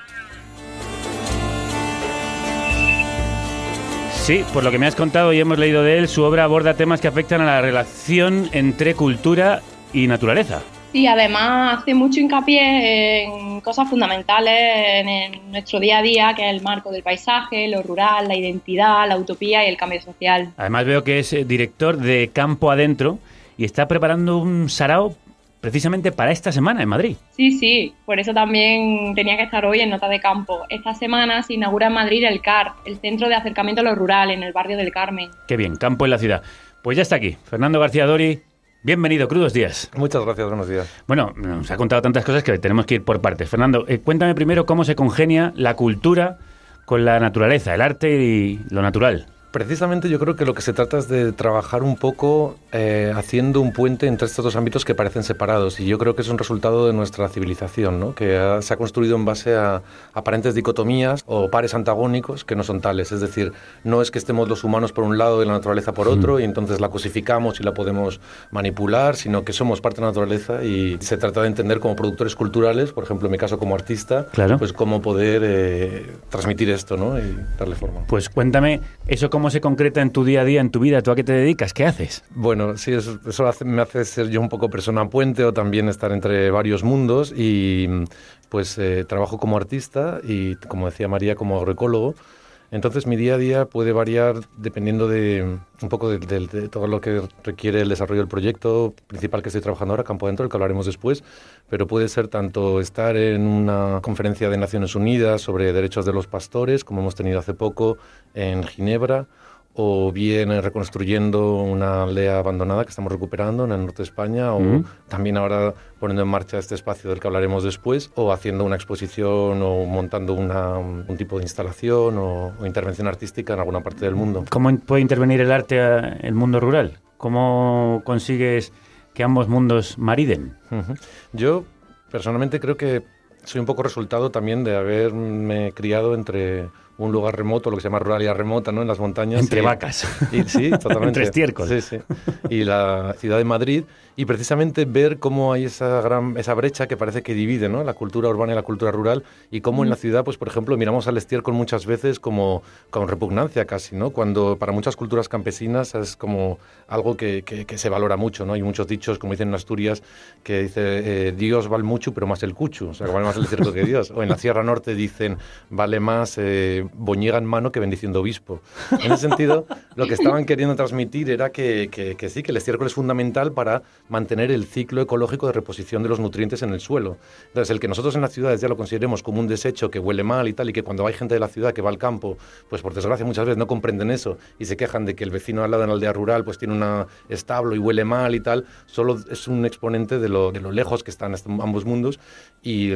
Sí, por lo que me has contado y hemos leído de él, su obra aborda temas que afectan a la relación entre cultura y naturaleza. Sí, además hace mucho hincapié en cosas fundamentales en, en nuestro día a día, que es el marco del paisaje, lo rural, la identidad, la utopía y el cambio social. Además veo que es eh, director de Campo Adentro y está preparando un sarao precisamente para esta semana en Madrid. Sí, sí, por eso también tenía que estar hoy en Nota de Campo. Esta semana se inaugura en Madrid el CAR, el Centro de Acercamiento a lo Rural, en el barrio del Carmen. Qué bien, campo en la ciudad. Pues ya está aquí, Fernando García Dori. Bienvenido, crudos días. Muchas gracias, buenos días. Bueno, nos ha contado tantas cosas que tenemos que ir por partes. Fernando, eh, cuéntame primero cómo se congenia la cultura con la naturaleza, el arte y lo natural. Precisamente yo creo que lo que se trata es de trabajar un poco eh, haciendo un puente entre estos dos ámbitos que parecen separados y yo creo que es un resultado de nuestra civilización, ¿no? que ha- se ha construido en base a aparentes dicotomías o pares antagónicos que no son tales. Es decir, no es que estemos los humanos por un lado y la naturaleza por otro y entonces la cosificamos y la podemos manipular, sino que somos parte de la naturaleza y se trata de entender como productores culturales, por ejemplo en mi caso como artista, Claro. pues cómo poder eh, transmitir esto ¿no? y darle forma. Pues cuéntame eso cómo se concreta en tu día a día, en tu vida, a qué te dedicas, qué haces. Bueno, sí, eso, me hace ser yo un poco persona puente o también estar entre varios mundos y pues eh, trabajo como artista y como decía María como agroecólogo. Entonces mi día a día puede variar dependiendo de un poco de, de- todo lo que requiere el desarrollo del proyecto principal que estoy trabajando ahora, Campo Adentro, del que hablaremos después, pero puede ser tanto estar en una conferencia de Naciones Unidas sobre derechos de los pastores, como hemos tenido hace poco en Ginebra, o bien eh, reconstruyendo una aldea abandonada que estamos recuperando en el norte de España, o Mm. también ahora poniendo en marcha este espacio del que hablaremos después, o haciendo una exposición o montando una- un tipo de instalación o, o intervención artística en alguna parte del mundo. ¿Cómo puede intervenir el arte en el mundo rural? ¿Cómo consigues que ambos mundos mariden? Yo personalmente creo que soy un poco resultado también de haberme criado entre un lugar remoto, lo que se llama ruralidad remota, ¿no? En las montañas. Entre y- vacas. y- sí, <laughs> totalmente. Entre estiércol. Sí, sí. Y la ciudad de Madrid. Y precisamente ver cómo hay esa gran esa brecha que parece que divide ¿no? la cultura urbana y la cultura rural y cómo en la ciudad, pues por ejemplo, miramos al estiércol muchas veces como con repugnancia casi, ¿no? Cuando para muchas culturas campesinas es como algo que, que- que se valora mucho, ¿no? Hay muchos dichos, como dicen en Asturias, que dice eh, Dios vale mucho, pero más el cuchu, o sea, que vale más el estiércol que Dios. O en la Sierra Norte dicen vale más eh, boñiga en mano que bendiciendo obispo. En ese sentido, lo que estaban queriendo transmitir era que- que sí, que el estiércol es fundamental para mantener el ciclo ecológico de reposición de los nutrientes en el suelo. Entonces, el que nosotros en las ciudades ya lo consideremos como un desecho que huele mal y tal, y que cuando hay gente de la ciudad que va al campo, pues por desgracia muchas veces no comprenden eso y se quejan de que el vecino al lado en la aldea rural pues tiene un establo y huele mal y tal, solo es un exponente de lo, de lejos que están ambos mundos y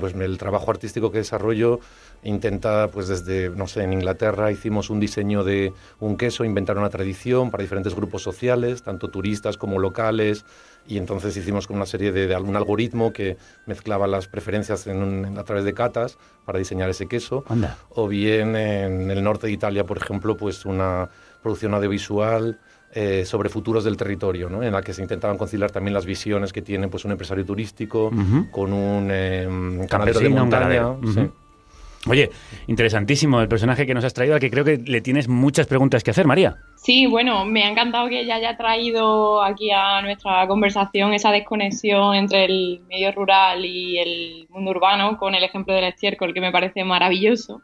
pues, el trabajo artístico que desarrollo intenta, pues desde, no sé, en Inglaterra hicimos un diseño de un queso, inventar una tradición para diferentes grupos sociales, tanto turistas como locales, y entonces hicimos con una serie de, de algún algoritmo que mezclaba las preferencias en un- en- a través de catas para diseñar ese queso. Anda. O bien en el norte de Italia, por ejemplo, pues una producción audiovisual eh, sobre futuros del territorio, ¿no? en la que se intentaban conciliar también las visiones que tiene pues, un empresario turístico con un eh, de Campesino, un Oye, interesantísimo el personaje que nos has traído, al que creo que le tienes muchas preguntas que hacer, María. Sí, bueno, me ha encantado que ella haya traído aquí a nuestra conversación esa desconexión entre el medio rural y el mundo urbano con el ejemplo del estiércol, que me parece maravilloso.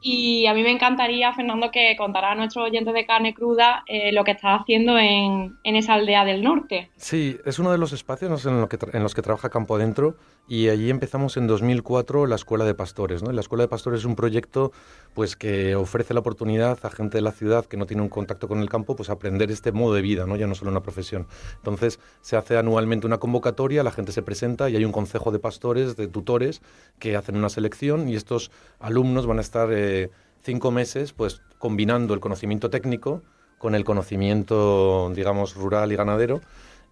Y a mí me encantaría, Fernando, que contara a nuestros oyentes de carne cruda eh, lo que estás haciendo en, en esa aldea del norte. Sí, es uno de los espacios en, lo que en los que trabaja Campo Adentro y allí empezamos en 2004 la Escuela de Pastores. ¿no? La Escuela de Pastores es un proyecto pues, que ofrece la oportunidad a gente de la ciudad que no tiene un contacto con el campo pues aprender este modo de vida, ¿no? ya no solo una profesión. Entonces se hace anualmente una convocatoria, la gente se presenta y hay un consejo de pastores, de tutores, que hacen una selección y estos alumnos van a estar eh, cinco meses pues, combinando el conocimiento técnico con el conocimiento, digamos, rural y ganadero.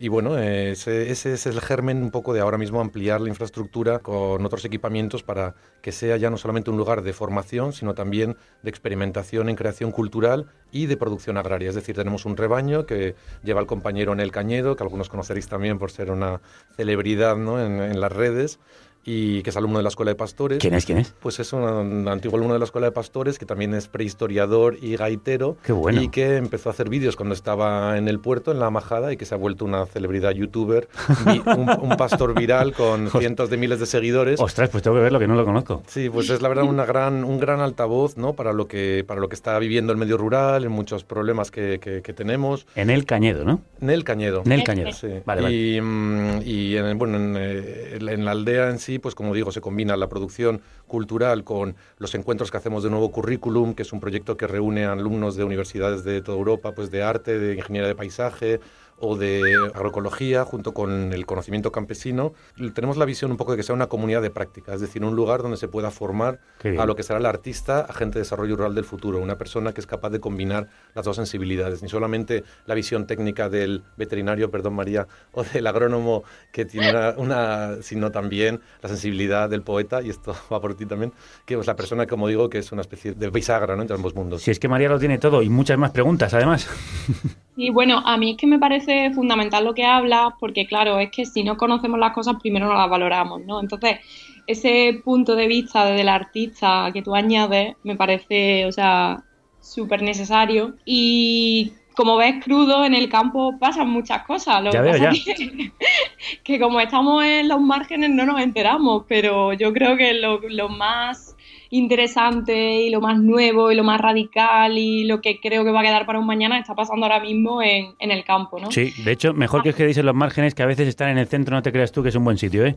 Y bueno, ese, es el germen un poco de ahora mismo ampliar la infraestructura con otros equipamientos para que sea ya no solamente un lugar de formación, sino también de experimentación en creación cultural y de producción agraria. Es decir, tenemos un rebaño que lleva al compañero Nel Cañedo, que algunos conoceréis también por ser una celebridad ¿no? en, en las redes, y que es alumno de la Escuela de Pastores. ¿Quién es? ¿Quién es? Pues es un, antiguo alumno de la Escuela de Pastores que también es prehistoriador y gaitero. Qué bueno. Y que empezó a hacer vídeos cuando estaba en el puerto, en la majada, y que se ha vuelto una celebridad youtuber, <laughs> un, un pastor viral con cientos de miles de seguidores. Ostras, pues tengo que verlo, que no lo conozco. Sí, pues es la verdad una gran, un gran altavoz ¿no? para, lo que, para lo que está viviendo el medio rural, en muchos problemas que, que- que tenemos. En el Cañedo, ¿no? Nel Cañedo. Nel Cañedo. Sí. Vale, vale. y, mm, y en, el- bueno, en, eh, en la aldea en sí, pues como digo, se combina la producción cultural con los encuentros que hacemos de nuevo currículum, que es un proyecto que reúne a alumnos de universidades de toda Europa, pues de arte, de ingeniería de paisaje o de agroecología, junto con el conocimiento campesino. Tenemos la visión un poco de que sea una comunidad de práctica, es decir, un lugar donde se pueda formar a lo que será el artista, agente de desarrollo rural del futuro, una persona que es capaz de combinar las dos sensibilidades, ni solamente la visión técnica del veterinario, perdón María, <laughs> o del agrónomo que tiene una, una- sino también la sensibilidad del poeta, y esto <laughs> va por ti también, que es la persona, como digo, que es una especie de bisagra ¿no? entre ambos mundos. Si es que María lo tiene todo y muchas más preguntas, además. <laughs> Y bueno, a mí es que me parece fundamental lo que hablas, porque claro, es que si no conocemos las cosas, primero no las valoramos, ¿no? Entonces, ese punto de vista del artista que tú añades me parece, o sea, súper necesario. Y como ves, crudo, en el campo pasan muchas cosas. Lo Ya que veo, pasa ya. Que, <laughs> que como estamos en los márgenes no nos enteramos, pero yo creo que lo, lo más interesante y lo más nuevo y lo más radical y lo que creo que va a quedar para un mañana está pasando ahora mismo en, en el campo, ¿no? Sí, de hecho, mejor que os quedéis en los márgenes, que a veces estar en el centro, no te creas tú que es un buen sitio, ¿eh?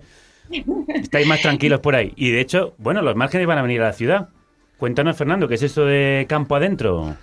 <laughs> Estáis más tranquilos por ahí. Y de hecho, bueno, los márgenes van a venir a la ciudad. Cuéntanos, Fernando, ¿qué es esto de campo adentro?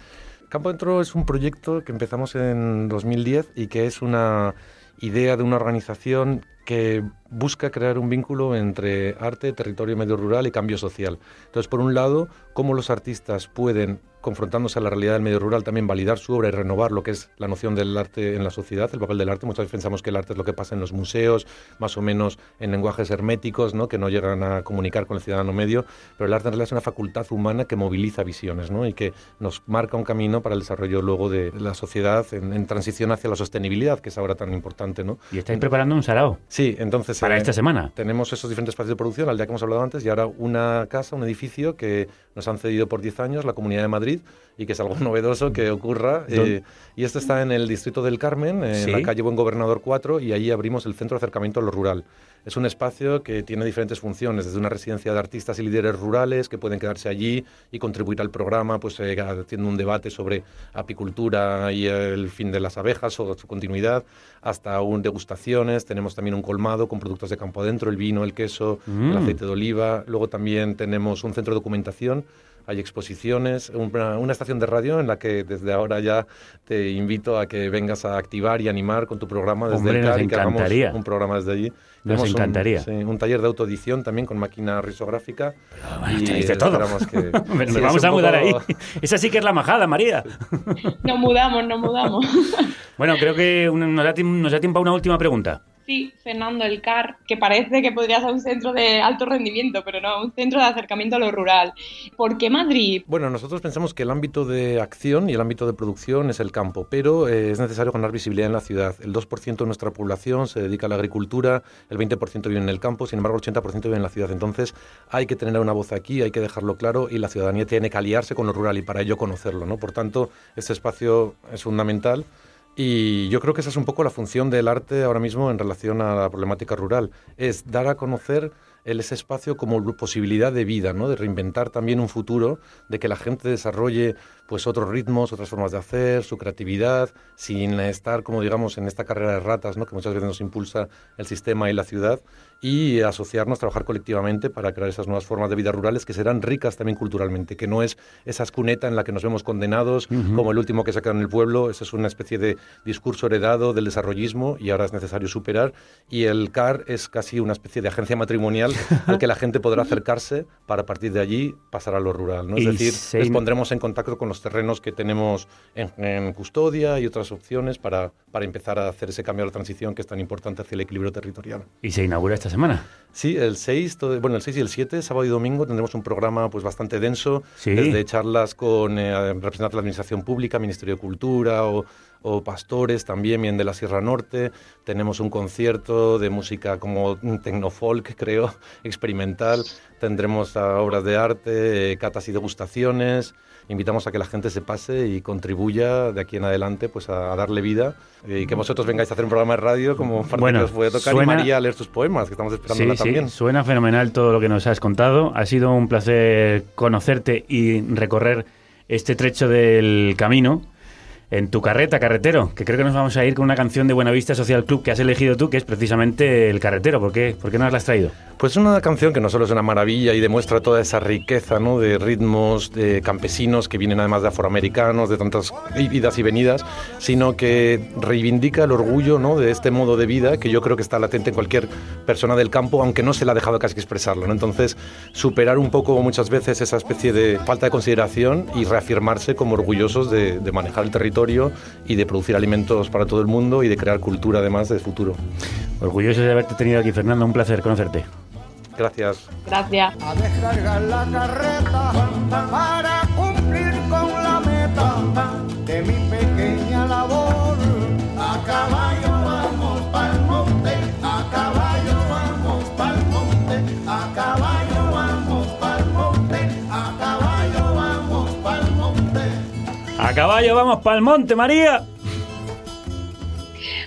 Campo Adentro es un proyecto que empezamos en 2010 y que es una idea de una organización que busca crear un vínculo entre arte, territorio medio rural y cambio social. Entonces, por un lado, cómo los artistas pueden, confrontándose a la realidad del medio rural, también validar su obra y renovar lo que es la noción del arte en la sociedad, el papel del arte. Muchas veces pensamos que el arte es lo que pasa en los museos, más o menos en lenguajes herméticos, ¿no? que no llegan a comunicar con el ciudadano medio, pero el arte en realidad es una facultad humana que moviliza visiones ¿no? y que nos marca un camino para el desarrollo luego de la sociedad en, en transición hacia la sostenibilidad, que es ahora tan importante. ¿no? Y estáis preparando un sarao. Sí, entonces Para eh, esta semana. Tenemos esos diferentes espacios de producción, al día que hemos hablado antes, y ahora una casa, un edificio que nos han cedido por 10 años la Comunidad de Madrid y que es algo <laughs> novedoso que ocurra. Eh, y esto está en el distrito del Carmen, en Sí. la calle Buen Gobernador 4, y ahí abrimos el centro de acercamiento a lo rural. Es un espacio que tiene diferentes funciones, desde una residencia de artistas y líderes rurales que pueden quedarse allí y contribuir al programa, pues eh, haciendo un debate sobre apicultura y el fin de las abejas o su continuidad, hasta un degustaciones. Tenemos también un colmado con productos de campo adentro, el vino, el queso, el Mm. aceite de oliva. Luego también tenemos un centro de documentación. Hay exposiciones, una, una estación de radio en la que desde ahora ya te invito a que vengas a activar y animar con tu programa desde Hombre, el nos CAR y que hagamos encantaría. un programa desde allí. Nos Tenemos un- encantaría. sí, un taller de autoedición también con máquina risográfica. y tenéis de todo. que- <laughs> Nos sí, vamos a mudar ahí. <laughs> Esa sí que es la majada, María. Nos mudamos, nos mudamos. <laughs> Bueno, creo que nos da, nos da tiempo a una última pregunta. Sí, Fernando, el CAR, que parece que podría ser un centro de alto rendimiento, pero no, un centro de acercamiento a lo rural. ¿Por qué Madrid? Bueno, nosotros pensamos que el ámbito de acción y el ámbito de producción es el campo, pero eh, es necesario ganar visibilidad en la ciudad. El 2% de nuestra población se dedica a la agricultura, el 20% vive en el campo, sin embargo el 80% vive en la ciudad. Entonces hay que tener una voz aquí, hay que dejarlo claro y la ciudadanía tiene que aliarse con lo rural y para ello conocerlo. ¿no? Por tanto, este espacio es fundamental. Y yo creo que esa es un poco la función del arte ahora mismo en relación a la problemática rural, es dar a conocer ese espacio como posibilidad de vida, ¿no? de reinventar también un futuro, de que la gente desarrolle pues otros ritmos, otras formas de hacer, su creatividad, sin estar como digamos en esta carrera de ratas, ¿no? que muchas veces nos impulsa el sistema y la ciudad, y asociarnos, trabajar colectivamente para crear esas nuevas formas de vida rurales que serán ricas también culturalmente, que no es esa escuneta en la que nos vemos condenados, como el último que queda en el pueblo, esa es una especie de discurso heredado del desarrollismo y ahora es necesario superar, y el CAR es casi una especie de agencia matrimonial <laughs> al que la gente podrá acercarse para a partir de allí pasar a lo rural. ¿no? Es decir, se- les pondremos en contacto con los terrenos que tenemos en, en custodia y otras opciones para, para empezar a hacer ese cambio a la transición que es tan importante hacia el equilibrio territorial. Y se inaugura esta semana. Sí, el 6, todo- bueno, el 6 y el 7, sábado y domingo, tendremos un programa pues bastante denso, Sí. desde charlas con eh, representantes de la Administración Pública, Ministerio de Cultura o, o pastores también, bien de la Sierra Norte. Tenemos un concierto de música como tecnofolk, <laughs> creo, experimental. Tendremos obras de arte, eh, catas y degustaciones. Invitamos a que la gente se pase y contribuya de aquí en adelante pues a, a darle vida eh, y que vosotros vengáis a hacer un programa de radio como parte Bueno, que os puede tocar suena- y María a leer tus poemas, que estamos esperándola Sí, también. sí, suena fenomenal todo lo que nos has contado. Ha sido un placer conocerte y recorrer este trecho del camino en tu carreta, carretero, que creo que nos vamos a ir con una canción de Buenavista Social Club que has elegido tú, que es precisamente El Carretero. ¿Por qué, ¿Por qué nos la has traído? Pues es una canción que no solo es una maravilla y demuestra toda esa riqueza ¿no? de ritmos de campesinos que vienen además de afroamericanos, de tantas idas y venidas, sino que reivindica el orgullo ¿no? de este modo de vida que yo creo que está latente en cualquier persona del campo, aunque no se le ha dejado casi expresarlo. Entonces, superar un poco muchas veces esa especie de falta de consideración y reafirmarse como orgullosos de, de manejar el territorio y de producir alimentos para todo el mundo y de crear cultura además de futuro. Orgulloso de haberte tenido aquí, Fernando. Un placer conocerte. Gracias. Gracias. a descargar la carreta para cumplir con la meta caballo vamos para el monte, María.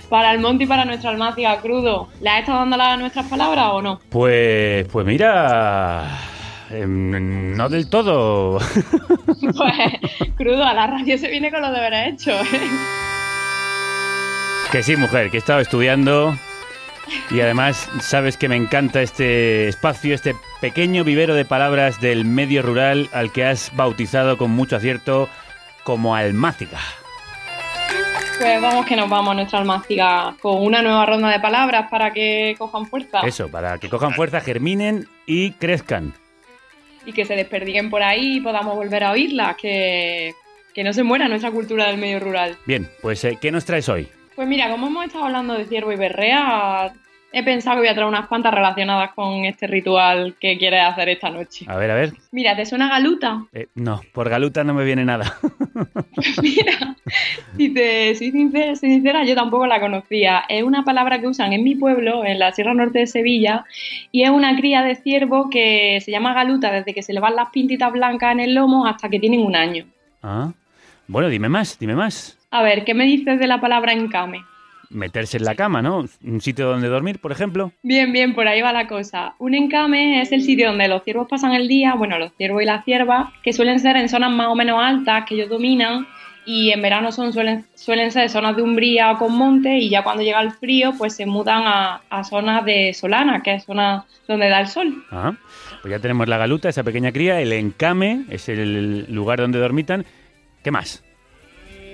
Para el monte y para nuestra almáciga crudo. ¿Le has estado dando a nuestras palabras o no? Pues, pues mira, em, no del todo. <laughs> Pues crudo, a la radio se viene con los deberes hechos. ¿eh? Que sí, mujer, que he estado estudiando y además sabes que me encanta este espacio, este pequeño vivero de palabras del medio rural al que has bautizado con mucho acierto como almáciga. Pues vamos que nos vamos a nuestra almáciga con una nueva ronda de palabras para que cojan fuerza Eso, para que cojan fuerza, germinen y crezcan. y que se desperdiguen por ahí y podamos volver a oírlas, que, que no se muera nuestra cultura del medio rural. Bien, pues eh, ¿qué nos traes hoy? Pues mira, como hemos estado hablando de ciervo y berrea, He pensado que voy a traer unas cuantas relacionadas con este ritual que quieres hacer esta noche. A ver, a ver. Mira, ¿te suena galuta? Eh, no, por galuta no me viene nada. <laughs> Si te soy sincera, soy sincera, yo tampoco la conocía. Es una palabra que usan en mi pueblo, en la Sierra Norte de Sevilla, y es una cría de ciervo que se llama galuta desde que se le van las pintitas blancas en el lomo hasta que tienen un año. Ah. Bueno, dime más, dime más. A ver, ¿qué me dices de la palabra encame? Meterse en la cama, ¿no? Un sitio donde dormir, por ejemplo. Bien, bien, por ahí va la cosa. Un encame es el sitio donde los ciervos pasan el día, bueno, los ciervos y las ciervas, que suelen ser en zonas más o menos altas que ellos dominan y en verano son suelen, suelen ser zonas de umbría o con monte y ya cuando llega el frío pues se mudan a, a zonas de solana, que es zona donde da el sol. Ah, pues ya tenemos la galuta, esa pequeña cría, el encame es el lugar donde dormitan. ¿Qué más?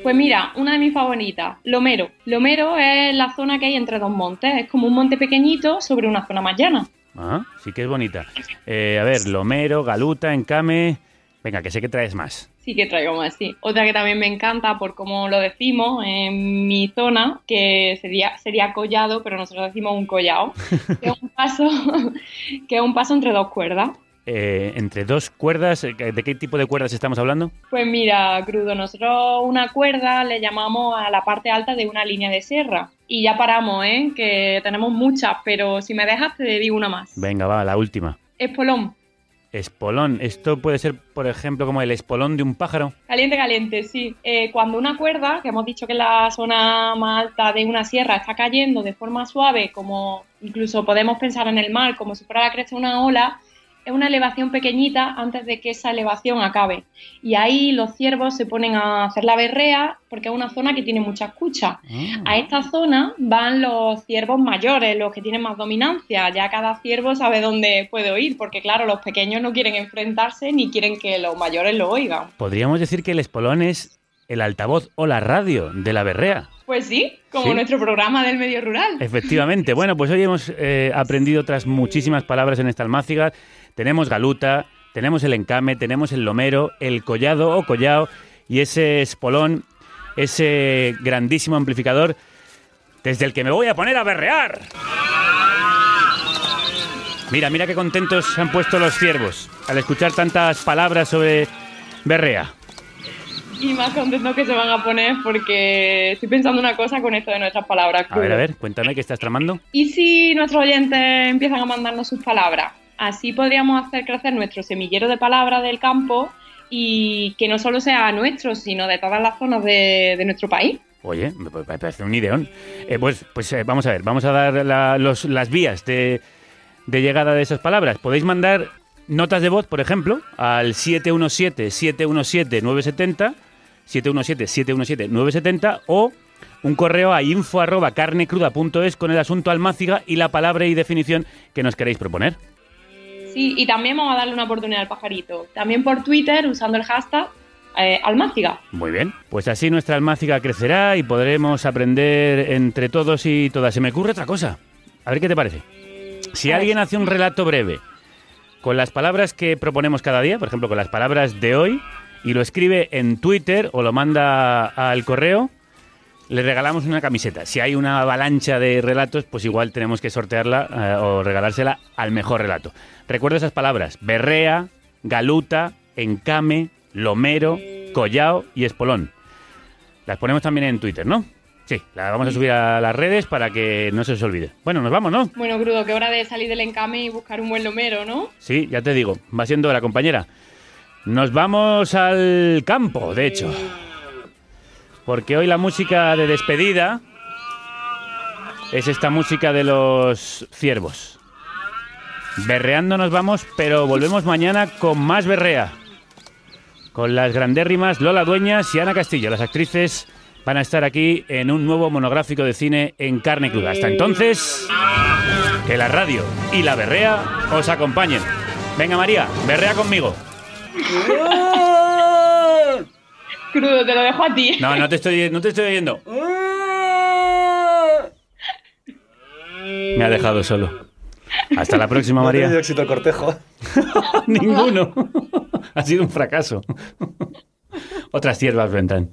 Pues mira, una de mis favoritas, Lomero. Lomero es la zona que hay entre dos montes, es como un monte pequeñito sobre una zona más llana. Ah, sí que es bonita. Eh, a ver, lomero, galuta, encame. Venga, que sé que traes más. Sí que traigo más, sí. Otra que también me encanta por cómo lo decimos en mi zona, que sería, sería collado, pero nosotros decimos un collado, <laughs> que es un paso, <laughs> que es un paso entre dos cuerdas. Eh, entre dos cuerdas, eh, ¿de qué tipo de cuerdas estamos hablando? Pues mira, crudo, nosotros una cuerda le llamamos a la parte alta de una línea de sierra. Y ya paramos, ¿eh? Que tenemos muchas, pero si me dejas te digo una más. Venga, va, la última. Espolón. Espolón. Esto puede ser, por ejemplo, como el espolón de un pájaro. Caliente, caliente, sí. Eh, cuando una cuerda, que hemos dicho que es la zona más alta de una sierra, está cayendo de forma suave, como incluso podemos pensar en el mar, como si fuera la cresta de una ola, es una elevación pequeñita antes de que esa elevación acabe. Y ahí los ciervos se ponen a hacer la berrea porque es una zona que tiene mucha escucha. A esta zona van los ciervos mayores, los que tienen más dominancia. Ya cada ciervo sabe dónde puede oír, porque claro, los pequeños no quieren enfrentarse ni quieren que los mayores lo oigan. Podríamos decir que el espolón es el altavoz o la radio de la berrea. Pues sí, como Sí. nuestro programa del medio rural. Efectivamente. Bueno, pues hoy hemos eh, aprendido otras muchísimas palabras en esta almáciga. Tenemos galuta, tenemos el encame, tenemos el lomero, el collado o collao y ese espolón, ese grandísimo amplificador desde el que me voy a poner a berrear. Mira, mira qué contentos se han puesto los ciervos al escuchar tantas palabras sobre berrea. Y más contentos que se van a poner porque estoy pensando una cosa con esto de nuestras palabras. A ver, a ver, cuéntame qué estás tramando. ¿Y si nuestros oyentes empiezan a mandarnos sus palabras? Así podríamos hacer crecer nuestro semillero de palabras del campo y que no solo sea nuestro, sino de todas las zonas de, nuestro país. Oye, me me parece un ideón. Eh, pues pues eh, vamos a ver, vamos a dar la- los- las vías de, de llegada de esas palabras. Podéis mandar notas de voz, por ejemplo, al 717-717-970, 717-717-970 o un correo a info arroba carnecruda.es con el asunto almáciga y la palabra y definición que nos queréis proponer. Sí, y también vamos a darle una oportunidad al pajarito. También por Twitter usando el hashtag eh, almáciga. Muy bien, pues así nuestra almáciga crecerá y podremos aprender entre todos y todas. Se me ocurre otra cosa. A ver qué te parece. Si alguien hace un relato breve con las palabras que proponemos cada día, por ejemplo, con las palabras de hoy, y lo escribe en Twitter o lo manda al correo, le regalamos una camiseta. Si hay una avalancha de relatos, pues igual tenemos que sortearla eh, o regalársela al mejor relato. Recuerda esas palabras: berrea, galuta, encame, lomero, collao y espolón. Las ponemos también en Twitter, ¿no? Sí, las vamos a subir a las redes para que no se os olvide. Bueno, nos vamos, ¿no? Bueno, Crudo, que hora de salir del encame y buscar un buen lomero, ¿no? Sí, ya te digo, va siendo hora, compañera. Nos vamos al campo, de hecho. Porque hoy la música de despedida es esta música de los ciervos. Berreando nos vamos, pero volvemos mañana con más berrea. Con las grandérrimas Lola Dueñas y Ana Castillo. Las actrices van a estar aquí en un nuevo monográfico de cine en carne cruda. Hasta entonces, que la radio y la berrea os acompañen. Venga María, berrea conmigo. <laughs> Crudo, te lo dejo a ti. No, no te estoy, no te estoy oyendo. Me ha dejado solo. Hasta la próxima, No ha María. tenido éxito el cortejo. <laughs> Ninguno. ha sido un fracaso. Otras ciervas vendrán.